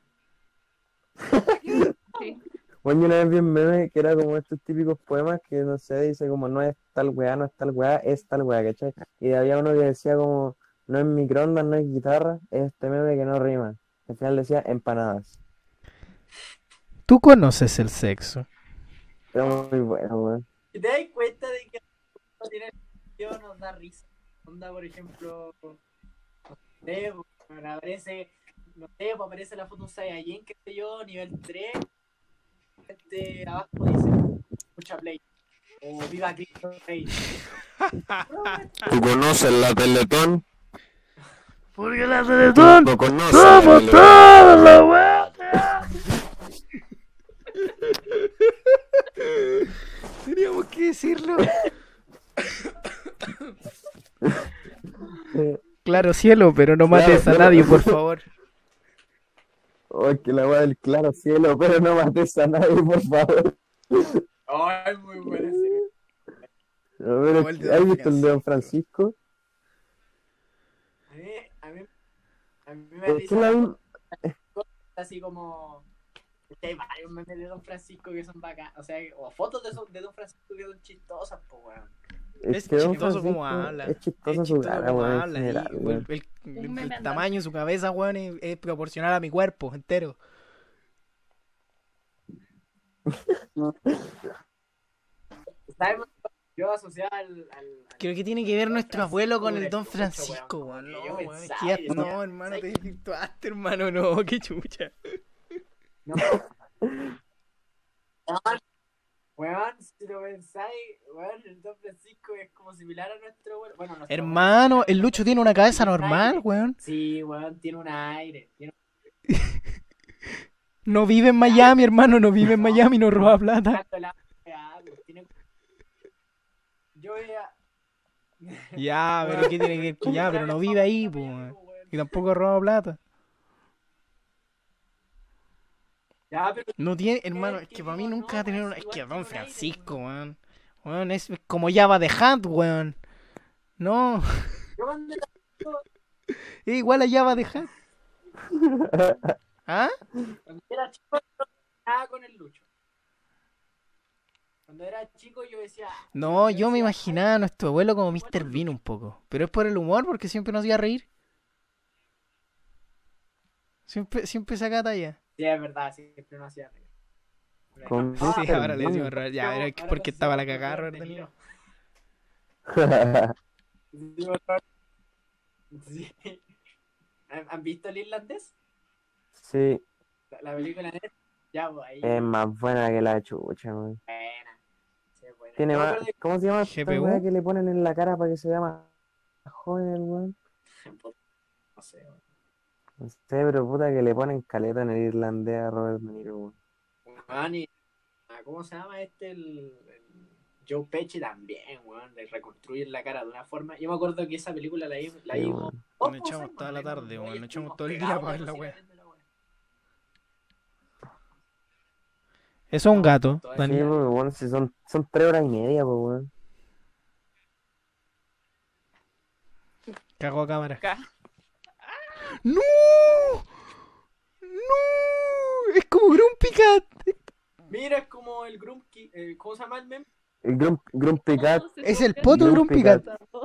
Sí. Bueno, yo una vez vi un meme que era como estos típicos poemas que no sé, dice como no es tal weá, no es tal weá, es tal weá, ¿cachai? Y había uno que decía como no es microondas, no es guitarra, es este meme que no rima. Al final decía empanadas. ¿Tú conoces el sexo? Era muy bueno, weón. Te das cuenta de que no tiene sentido, nos da risa. Onda, por ejemplo, no sé, pues, aparece, no sé, pues aparece la foto de un Saiyajin, qué sé yo, nivel 3. Este, abajo dice, escucha play. O viva Cristo Rey. ¿Tú conoces la Teletón? Porque la Teletón ¿No conoces somos todos la weá. Teníamos que decirlo. Claro, cielo, pero no Claro, mates a nadie, por favor. Oh, que la weá del claro cielo, pero no mates a nadie, por favor. Ay, muy buena serie. A ver, ¿Has Don visto el de Don Francisco? A mí, a mí, a mí me dice la así como. Hay varios memes de Don Francisco que son bacán. O sea, o fotos de, son- de Don Francisco que son chistosas, pues, weón. Es chistoso como habla. Es chistoso Es su cara, como habla, y general, el, tamaño de su cabeza, weón, es, es proporcional a mi cuerpo entero. ¿Sabes? Yo asociaba al. al, al- Creo que tiene que ver nuestro abuelo con el Francisco Don Francisco, weón, No, weón, no, hermano, te ¿sabes desvirtuaste, hermano, no, qué chucha. No. Weón, si lo pensáis, weón, el Don Francisco es como similar a nuestro abuelo. Bueno, nuestro Hermano, el Lucho tiene una cabeza Tiene normal, aire. weón. Sí, weón, tiene un aire. Tiene... No vive en Miami, hermano, no vive en Miami, no roba plata. Yo veía. Ya, pero ¿qué tiene que Ya, pero no vive ahí, pues. Y tampoco roba plata. Ya, pero No tiene, hermano, es que para mí nunca va a tener una. Es que Don Francisco, weón. Weón, es como Java de Hunt, weón. No, es igual a Java de Hunt. ¿Ah? cuando era chico, no nada con el Lucho. Cuando era chico, yo decía. No, yo me imaginaba a nuestro abuelo como Mr. Bean un poco. Pero es por el humor, porque siempre nos hacía reír. Siempre, siempre saca talla. Sí, es verdad, siempre no hacía Ah, Sí, ahora le decimos Robert. Ya, era ahora porque estaba la cagada, Robert De Niro. Sí. ¿Han visto el irlandés? sí, La, la película de Ya, pues ahí. es más buena que la chucha, weón. Buena. Sí, buena. Tiene más, ¿cómo se llama esta weá que le ponen en la cara para que se vea más joven el weón? No sé, weón. No sé, pero puta que le ponen caleta en el irlandés a Robert De Niro, weón. Weón, y- ah, ¿Cómo se llama este? El, el Joe Pesci también, weón. Le reconstruyen la cara de una forma. Yo me acuerdo que esa película la, la Sí, vimos. Nos echamos toda la tarde, weón, nos echamos todo el día para ver la de weá. Eso es un gato, Sí, si son, son tres horas y media, pues, weón. Cago a cámara. Acá. ¡No! ¡No! Es como Grumpy Cat. Mira, es como el Grumpy. eh, ¿Cómo se llama el meme? El Grump, Grumpy Cat, Es el poto Grumpy Cat.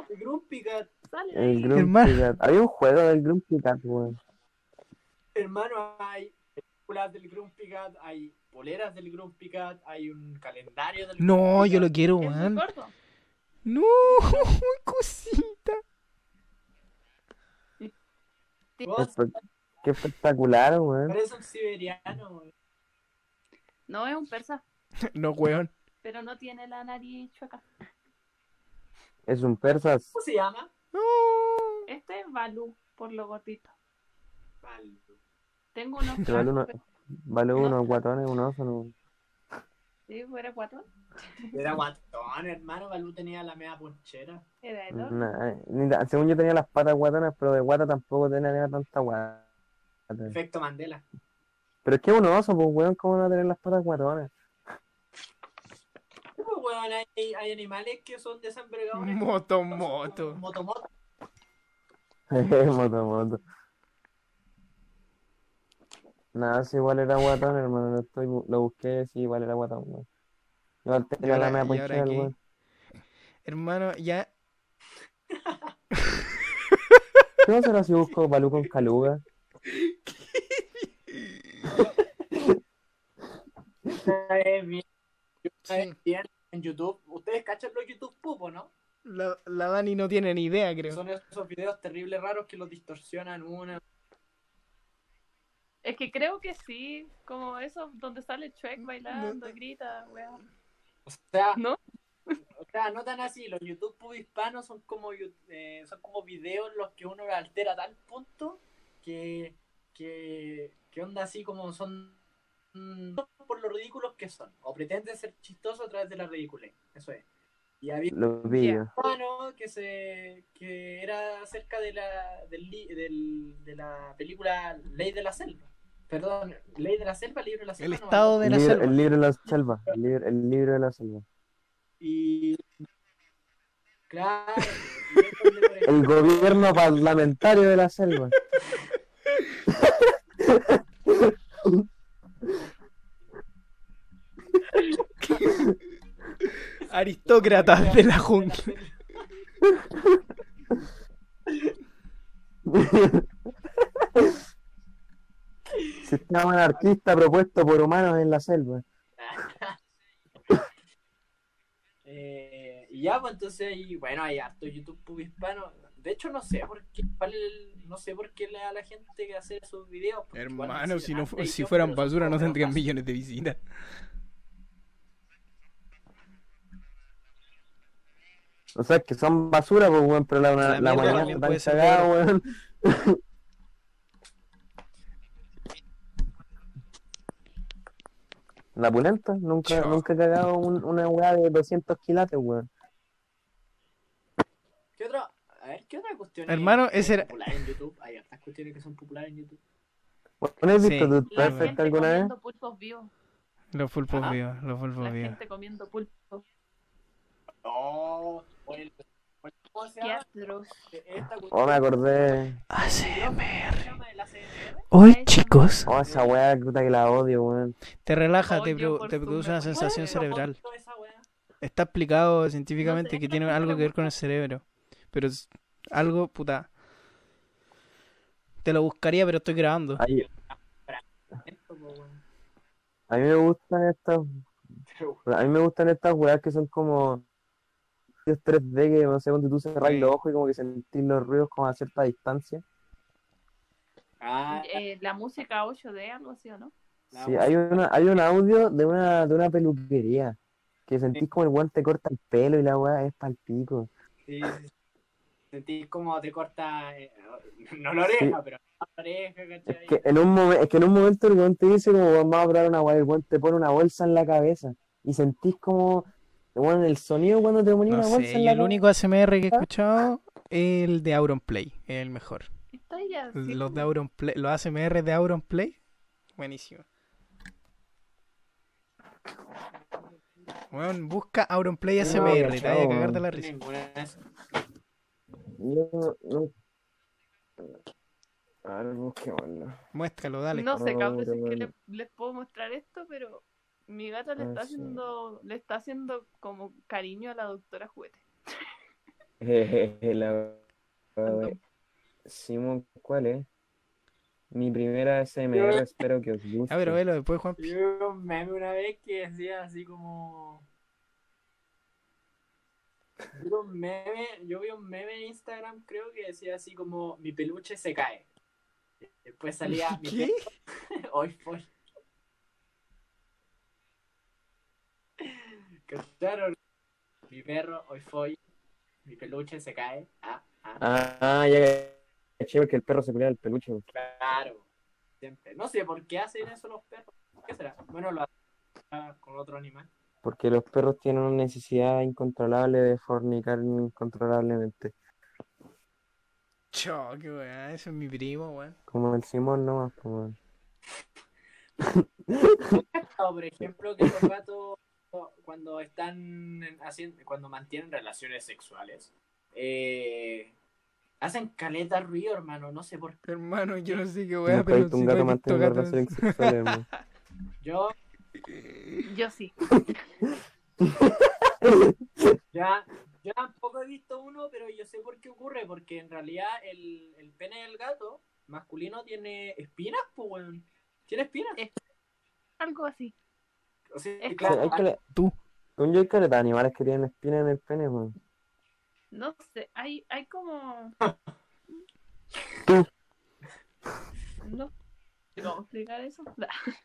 El Grumpy Cat. El. Grumpy Hermano. Cat. Había un juego del Grumpy Cat, weón. Hermano, hay películas del Grumpy Cat, hay poleras del Grumpy Cat, hay un calendario del No, Grumpy yo lo quiero, weón. No, cosita. Qué espectacular, weón. Parece un siberiano, weón. No es un persa, No, weón. pero no tiene la nariz chueca. Es un persas. ¿Cómo se llama? Este es Balú, por lo gordito. Vale. Tengo unos Que vale, uno, cascos, vale unos guatones, un oso, no. Sí, fuera guatón. Era guatón, hermano. Balú tenía la media ponchera. Era enorme. Nah, según yo tenía las patas guatonas, pero de guata tampoco tenía tanta guata. Efecto Mandela. Pero es que es un oso, pues, weón, ¿cómo no va a tener las patas guatonas? Pues, weón, hay, hay animales que son desenvergados. Moto, moto. Motomoto. Nada, si igual era guatón, hermano, lo, estoy, lo busqué, sí, igual era guatón, weón. Igual ahora- la el qué? weón. Hermano, ya. ¿Qué va a hacer si busco Balú con caluga? Sí. en YouTube. Ustedes cachan los YouTube pupo, ¿no? La, la Dani no tiene ni idea, creo. Son esos videos terribles raros que los distorsionan una. Es que creo que sí, como eso donde sale Shrek bailando, grita, weón. O sea, ¿No? O sea, no tan así, los YouTube pub hispanos son como eh, son como videos en los que uno altera a tal punto que, que, que onda así como son mm, por lo ridículos que son, o pretenden ser chistosos a través de la ridiculez, eso es. Y había un Los vídeos. hispano que se que era acerca de la del- de la película Ley de la Selva. Perdón, Ley de la Selva, Libro de la Selva. El no estado de la libro, selva. el libro de la selva. El libro, el libro de la selva. Y. Claro. El gobierno parlamentario de la selva. Aristócratas de la jungla. Sistema anarquista propuesto por humanos en la selva. Eh, y ya, pues entonces, y, bueno, hay harto YouTube pub hispano. De hecho, no sé por qué, cuál es el- no sé por qué le da a la gente que hacer esos videos. Hermano, si, no, si yo, fueran basura no tendrían millones de visitas. O sea, que son basura, pues, weón, pero la, La la, mierda mañana están weón. La pulenta, nunca, Chao. nunca he cagado un- una weá de 200 quilates, weón. ¿Qué otra? A ver, ¿qué otra cuestión Hermano, es ese era- popular en YouTube? Hay hartas cuestiones que son populares en YouTube. ¿No has Sí. visto tu La gente alguna vez? comiendo pulpos vivos. Los pulpos Ajá. vivos, los pulpos La vivos. gente comiendo pulpos. Oh, Qué atroz. Oh, me acordé. ¿Cómo se llama el ACMR? Hoy, Ay, chicos, Oh, esa weá, puta que la odio, weón. te relaja, te, pro- produce una sensación cerebral. Está explicado científicamente No sé, que tiene algo que ver con el cerebro. Pero es algo, puta. Te lo buscaría, pero estoy grabando. Ay, a mí me gustan estas, a mí me gustan estas weas que son como 3D que no sé, cuando tú cerrás Sí. los ojos y como que sentís los ruidos como a cierta distancia. Ah, Eh, la música 8D, algo así, ¿o no? la Sí, hay una, hay un audio de una, de una peluquería que sentís como el guante corta el pelo y la weá es pal pico. Sí, sí. Sentís como te corta, eh, no la oreja, pero la oreja, Es ¿cachai? que en un momento, es que en un momento el guante dice como vamos a probar una weá, el guante pone una bolsa en la cabeza y sentís como bueno, el sonido cuando te ponía No una bolsa sé, en la el único ASMR que he escuchado es el de Auronplay, es el mejor. Los de como- Auronplay, los ASMR de Auronplay, buenísimo. Bueno, busca Auronplay ASMR, te vaya a cagar de la risa. De no- no- A ver, busquémoslo. Muéstralo, dale. No sé, No, cabrón, si es que le- les puedo mostrar esto, pero mi gata le Ah, está sí. haciendo, le está haciendo como cariño a la doctora Juguete. Jejeje, la. Simón, ¿cuál es? Mi primera SMR, espero que os guste. A ver, velo después, Juan. Yo vi un meme una vez que decía así como. Yo vi un meme, yo vi un meme en Instagram, creo que decía así como: Mi peluche se cae. Después salía. ¿Qué? Hoy fue. ¿Cacharon? Mi perro, hoy fue. Mi peluche se cae. Ah, ah, Ah, ya caché porque el perro se pelea el peluche. claro. Siempre. No sé por qué hacen eso los perros. ¿Qué será? Bueno, lo hacen con otro animal. Porque los perros tienen una necesidad incontrolable de fornicar incontrolablemente. Cho, qué weá, ese es mi primo, weón. Como el Simón nomás, pues, weón. O, por ejemplo, que los gatos cuando están en- haciendo, cuando mantienen relaciones sexuales, eh, hacen caleta ruido, hermano. No sé por qué. Hermano, yo no sé qué weá, pero si un gato gatos. relaciones sexuales, hermano. Yo Yo sí. ya, yo tampoco he visto uno, pero yo sé por qué ocurre, porque en realidad el, el pene del gato masculino tiene espinas, pues. Tiene espinas. Algo así. Sí, claro, hay cale- Tú. Según yo de animales que tienen espinas en el pene, weón. No sé, hay, hay como... Tú. No cómo explicar eso.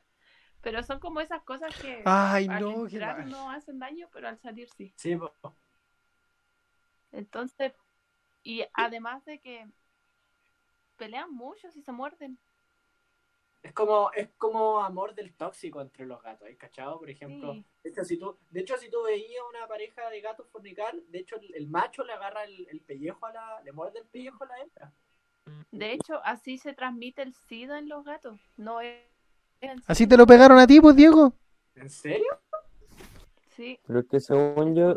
Pero son como esas cosas que Ay, al no, entrar no hacen daño, pero al salir sí. sí, po. Entonces, y además de que pelean mucho si se muerden. Es como, es como amor del tóxico entre los gatos, ¿hay cachado? Por ejemplo, Sí. de hecho, si tú, de hecho, si tú veías una pareja de gatos fornicar, de hecho, el, el macho le agarra el, el pellejo a la, le muerde el pellejo a la hembra. De hecho, así se transmite el SIDA en los gatos. No es. ¿Así te lo pegaron a ti, pues, Diego? ¿En serio? Sí, Pero es que según yo.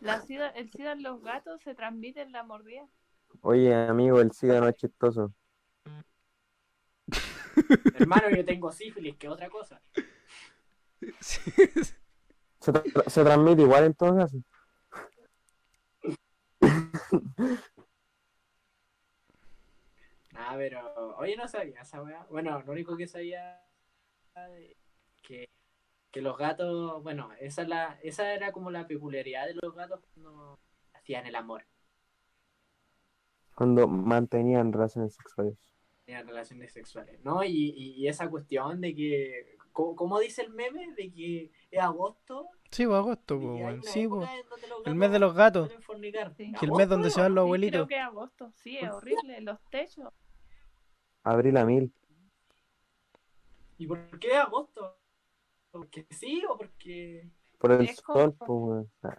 La SIDA, el SIDA en los gatos se transmite en la mordida. oye, amigo, el SIDA no es chistoso. Hermano, yo tengo sífilis, que otra cosa. Se, tra- se transmite igual en todo caso. Ah, pero, oye, no sabía esa weá. Bueno, lo único que sabía que, que los gatos, bueno, esa, es la, esa era como la peculiaridad de los gatos cuando hacían el amor, Cuando mantenían relaciones sexuales. Tenían relaciones sexuales, ¿no? Y, y, y esa cuestión de que, ¿cómo dice el meme? De que es agosto. Sí, pues agosto, pues, Sí, pues. El mes de los gatos. Sí. Que el mes donde se van los Sí, abuelitos. creo que es agosto. Sí, es horrible. Los techos. Abril a mil. ¿Y por qué es agosto? porque sí o porque. Por el Es como- sol, pues, weón. Ah,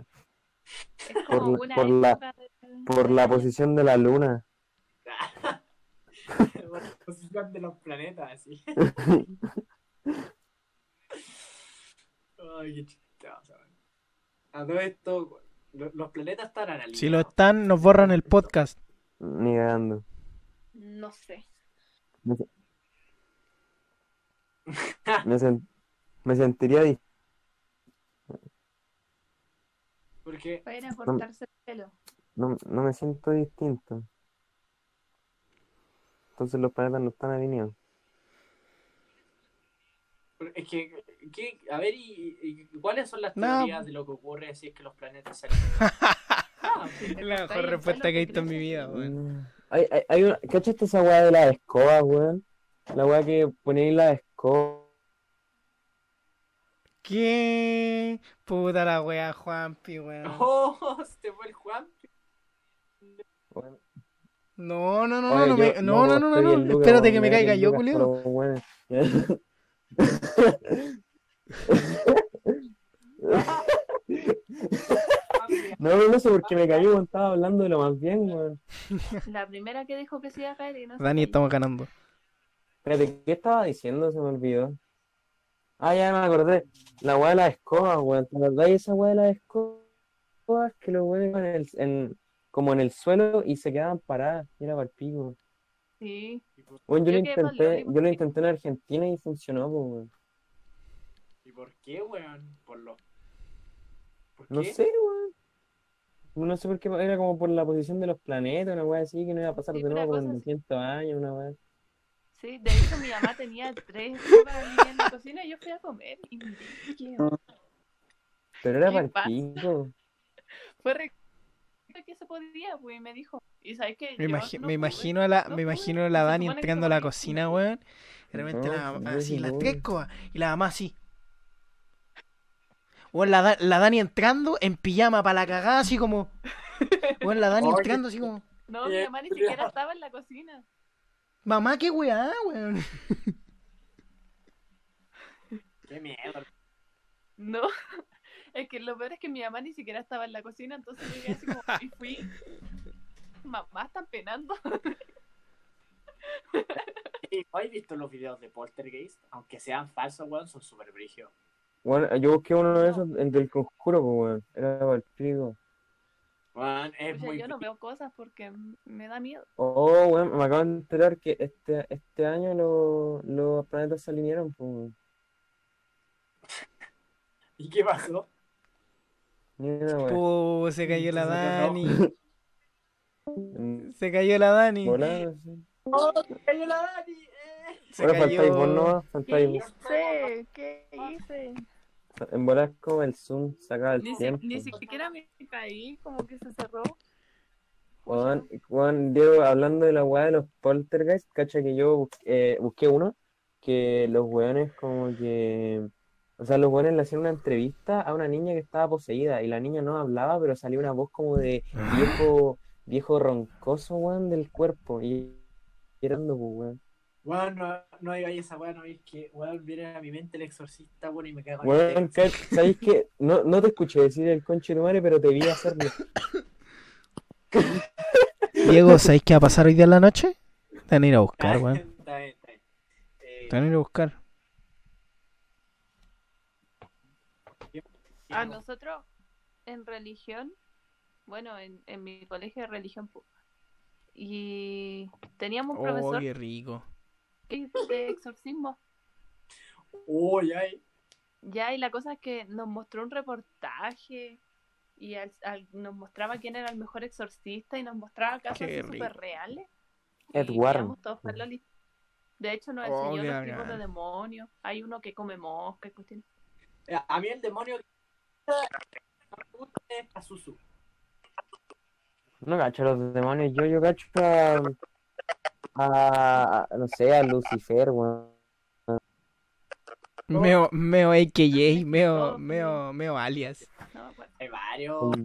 Es Por como por la- época de- Por la posición de la luna. por la posición de los planetas, así. Ay, qué chistoso. A todo esto, lo- los planetas están analizados. Si lo están, nos borran el podcast. Ni cagando. No sé. Me, sen- me sentiría Porque cortarse el pelo. no, no me siento distinto. Entonces los planetas no están alineados. es que, ¿qué? a ver, y, y cuáles son las No. teorías de lo que ocurre si es que los planetas se alinean? Ah, Es la Está ahí mejor respuesta que he que visto en mi vida, weón. Mm. Hay, hay, hay una, ¿cachaste esa weá de la escoba, weón? La weá que ponéis la escoba. ¿Qué? Puta la wea, Juanpi, weón. ¡Oh! Se fue el Juan. weón. No, no, no, no, Oye, no, yo- me- no, no, no, no, no. Lucas, Espérate que me caiga yo, culero. No, no, no sé por qué me cayó, weón. Estaba hablando de lo más bien, weón. La primera que dijo que se iba a caer y no Dani, estamos ganando. Espérate, ¿qué estaba diciendo? Se me olvidó. Ah, ya me acordé. La weá de las escobas, weón. ¿Te acordás de esa weá de las escobas? Que los weones en el- en- como en el suelo y se quedaban paradas. Y era para el pico. Sí. Bueno, yo Yo lo intenté, yo lo intenté en Argentina y funcionó, pues, weón. ¿Y por qué, weón? Por lo. ¿Por No qué? sé, weón. No sé por qué, era como por la posición de los planetas, una weá así, que no iba a pasar Sí, de nuevo por cosa en así. 200 años, una weá. Sí, de hecho mi mamá tenía tres ahí en la cocina y yo fui a comer y me dije, Pero era ¿Qué para el pasa? pico. fue re que se podía, pues y me dijo, y sabes que Me, yo imagi- no me pude, imagino a la, no me imagino a la Dani entrando a la cocina, weón. Y de repente No, la mamá, así, sí las tres escobas. Y la mamá así. Weón, la, Da- la Dani entrando en pijama para la cagada, así como. Weón, la Dani entrando así como. No, mi mamá ni siquiera estaba en la cocina. Mamá, qué weá, weón. Qué miedo. No, es que lo peor es que mi mamá ni siquiera estaba en la cocina, entonces llegué así como, y fui, mamá, están penando. ¿Y ¿Has visto los videos de Poltergeist? Aunque sean falsos, weón, son súper brígidos. Bueno, yo busqué uno de esos en del conjuro, pues, weón. Era para el pico. Weón, es O sea, muy. yo no veo cosas porque me da miedo. Oh, weón, me acabo de enterar que este, este año lo- los planetas se alinearon, pues, weón. ¿Y qué pasó? Mira, se cayó la Se. Dani. Se cayó la Dani. volada, sí. ¡Oh, cayó la Dani! eh! Se Ahora faltáis vos cayó. nomás, ¿Qué faltáis vos. hice? ¿Qué hice? En volar como el zoom, saca el Ni, si- tiempo. ni siquiera me caí, como que se cerró. Juan, Juan, Diego, hablando de la weá de los poltergeist, cacha que yo eh, busqué uno que los weones como que, o sea, los weones le hacían una entrevista a una niña que estaba poseída y la niña no hablaba, pero salía una voz como de viejo, viejo roncoso, weón, del cuerpo y y era ando, pues, weón. Weón, no, no digáis esa weón, no es que, weón, viene a mi mente el exorcista, weón, y me cago en Weón, el ca- ¿sabéis qué? No, no te escuché decir el conche de tu madre, pero te vi hacerlo. Diego, ¿sabéis qué va a pasar hoy día en la noche? Te van a ir a buscar, weón. Te van a ir a buscar. A nosotros, en religión, bueno, en, en mi colegio de religión, y teníamos un Oh, profesor qué rico. que- de exorcismo. Uy, ay. Ya, y la cosa es que nos mostró un reportaje y al- al- nos mostraba quién era el mejor exorcista y nos mostraba casos súper reales. Ed y Warren. quedamos todos pa'l loli. De hecho, nos Oh, enseñó los tipos de demonios. Hay uno que come mosca y cuestiones. A mí el demonio No cacho a los demonios, yo, yo cacho a, a, a- no sé, a Lucifer, weón. Meo, meo AKJ, meo, meo, meo alias. No acuerdo. Hay varios.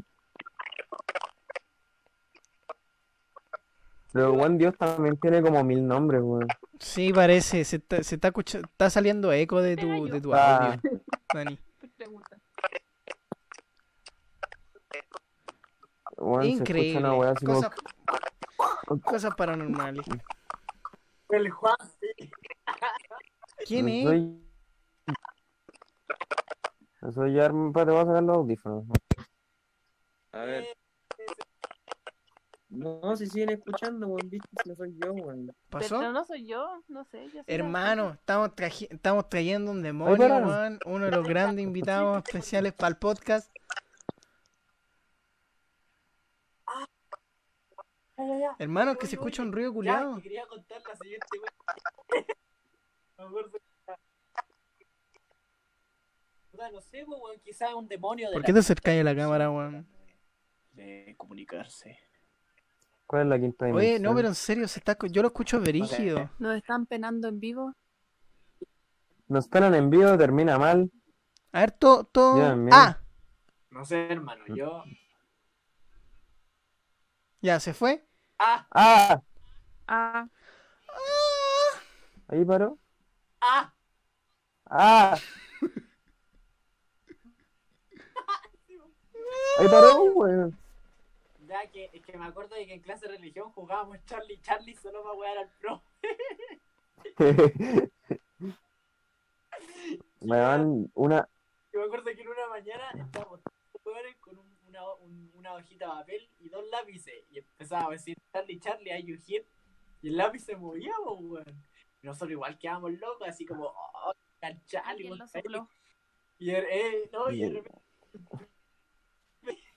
Pero el buen Dios también tiene como mil nombres, weón. Sí, parece, se está, se está, escucha- está saliendo eco de tu, de tu Ah, audio. Dani. Pregunta. Se escucha Increíble. una así como- Cosas, paranormales. El Juan. ¿Quién es? Soy... Soy yo, hermano, te voy a sacar los audífonos. A ver. No, si siguen escuchando, weón, viste, si no soy yo, weón. ¿Pasó? Pero no soy yo, no sé. Yo Hermano, estamos, estamos trayendo un demonio, weón, uno de los grandes invitados especiales para el podcast. Ya. Hermano, que se escucha un ruido culiado. que quería contar la siguiente No sé, pues, weón, quizás es un demonio de ¿Por qué te acercáis a la cámara, weón? de comunicarse. ¿Cuál es la quinta Oye, dimensión? no, pero en serio, se está, yo lo escucho verígido. Nos están penando en vivo. Nos pelan en vivo, termina mal. A ver, todo, mira. Ah, No sé, hermano, yo. ya, se fue. ¡Ah! ¡Ah! Ah, Ahí paró. ¡Ah! ¡Ah! Ahí paró, weón. Ya que, es que me acuerdo de que en clase de religión jugábamos Charlie Charlie solo para wear al pro. Weón, una. Yo me acuerdo que en una mañana estábamos todos una, un- una hojita de papel y dos lápices. Y empezábamos a decir Charlie Charlie, are you here? Y el lápiz se movía, weón. Y nosotros igual quedábamos locos, así como, oh, Charlie. Y, eh, no, y de repente.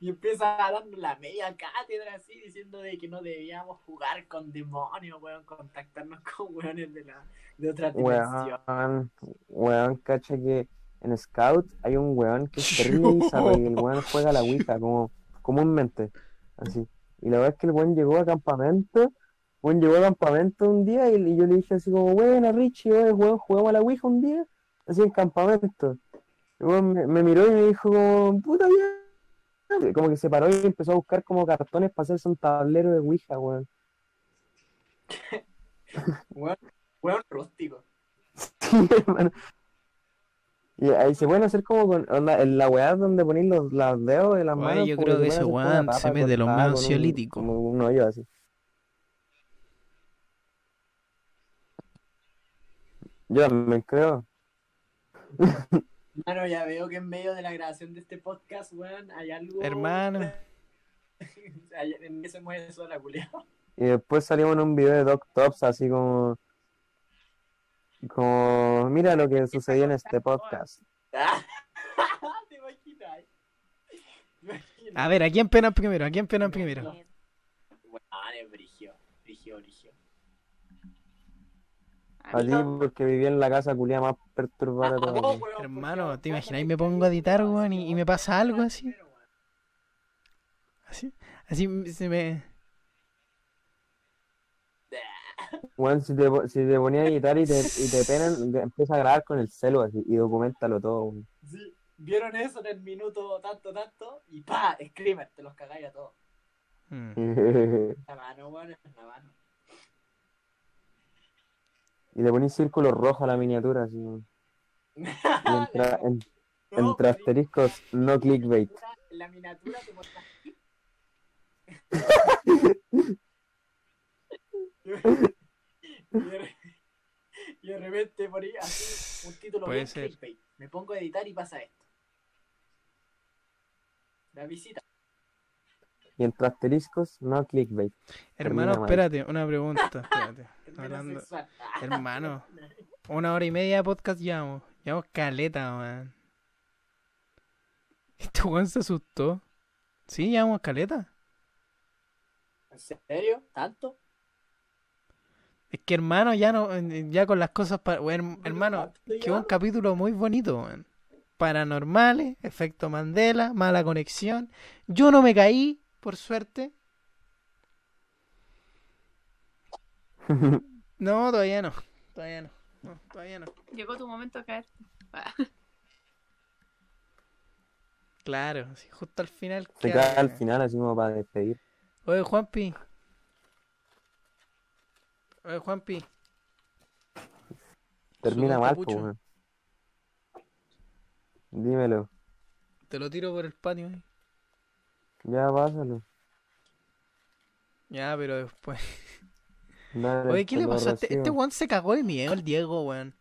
Y empieza dando la media cátedra así, diciendo de que no debíamos jugar con demonios, weón, contactarnos con weones de, la, de otra dimensión. Weón, weón, cacha que en Scout hay un weón que es terrible y el weón juega a la Ouija como comúnmente, así. Y la verdad es que el weón llegó a campamento, el weón llegó a campamento un día y, y yo le dije así como, bueno, Richie, oye, weón, jugamos a la Ouija un día, así en campamento. El weón me, me miró y me dijo como, puta bien. Como que se paró y empezó a buscar como cartones para hacerse un tablero de Ouija, weón. Weón, weón rústico. Sí, hermano. Y ahí se pueden hacer como con onda, en la weá donde ponéis los, los dedos de las Oye, manos. yo creo que ese papa se mete los más ansiolíticos. Como un hoyo así. Yo también creo. Hermano, ya veo que en medio de la grabación de este podcast, weón, hay algo. Hermano. En se mueve sola, culiao. Y después salimos en un video de Doc Tops así como. Como. Mira lo que sucedió en este podcast. ¿Te imaginas? ¿Te imaginas? A ver, ¿a quién pena primero? ¿A quién pena primero? Weón, es brigio, brigio, brigio. A ti porque viví en la casa culia más perturbada Oh, weón, Hermano, ¿te imaginas? Me pongo a editar, weón, y, y me pasa algo así. Así, así se me. Bueno, si te, si te ponías a editar y te, y te penan, empieza a grabar con el celu así y documentalo todo. Sí, vieron eso en el minuto tanto, tanto, y pa, Screamer, te los cagáis a todos. Mm. La mano, weón, es la mano. y le ponís círculo rojo a la miniatura así. weón. Y entra, en- No, entre asteriscos, no clickbait. En la miniatura te pones y de re- y de repente poní así un título Puede bien ser. clickbait. Me pongo a editar y pasa esto. La visita. Y entre asteriscos, no clickbait. Hermano, Termina mal. espérate, una pregunta. Espérate. Hablando-. Hermano, una hora y media de podcast llevamos. Llevamos caleta, weón. Este weón se asustó. Sí, llevamos caleta. ¿En serio? ¿Tanto? Es que hermano, ya no, ya con las cosas para. Weón, hermano, que un capítulo muy bonito. Paranormales, efecto Mandela, mala conexión. Yo no me caí, por suerte. No, todavía no. Todavía no. No, todavía no. Llegó tu momento de caer. Claro, sí, justo al final. Se cae al final así como para despedir. Oye, Juanpi. Oye, Juanpi. Termina mal, pues. Dímelo. Te lo tiro por el patio. eh. Ya, pásalo. Ya, pero después. Dale, Oye, ¿qué le pasó a este? recibo. Este weón se cagó de miedo, el Diego, weón.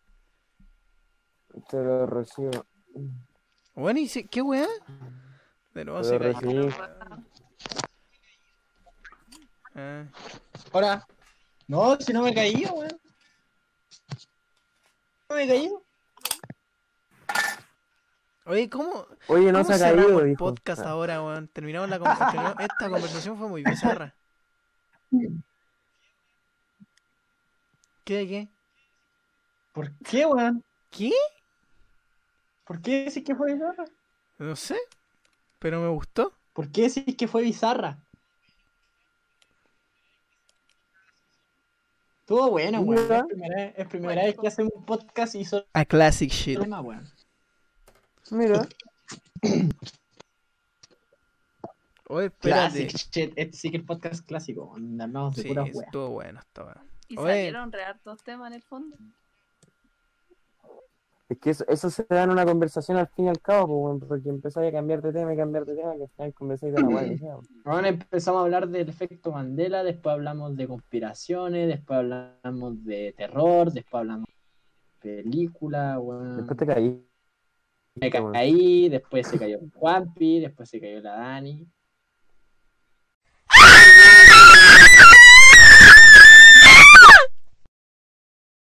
Te lo recibo. Weón, ¿y si- qué weón? De nuevo Te se cayó. Ah. Ahora. No, si no me he caído, weón. No me he caído. Oye, ¿cómo, Oye, no cómo se ha caído, el podcast ahora, weón? Terminamos la conversación. Esta conversación fue muy bizarra. ¿Qué de qué? ¿Por qué, weón? ¿Qué? ¿Por qué decís que fue bizarra? No sé. Pero me gustó. ¿Por qué decís que fue bizarra? Estuvo bueno, weón. Es primera, es primera vez que hacemos un podcast y solo A classic shit. tema, weón. Mira. Oye, espérate. Classic shit. Este sí que es podcast clásico. Hablamos de Sí, puras weas. estuvo bueno esta weá. Y Oye. salieron re hartos temas en el fondo. Es que eso, eso, se da en una conversación al fin y al cabo, pues, porque empezáis a cambiar de tema y cambiar de tema, que al final conversáis de la guay. Empezamos a hablar del efecto Mandela, después hablamos de conspiraciones, después hablamos de terror, después hablamos de película, bueno. Después te caí. Me caí, bueno. después se cayó Juanpi, después se cayó la Dani.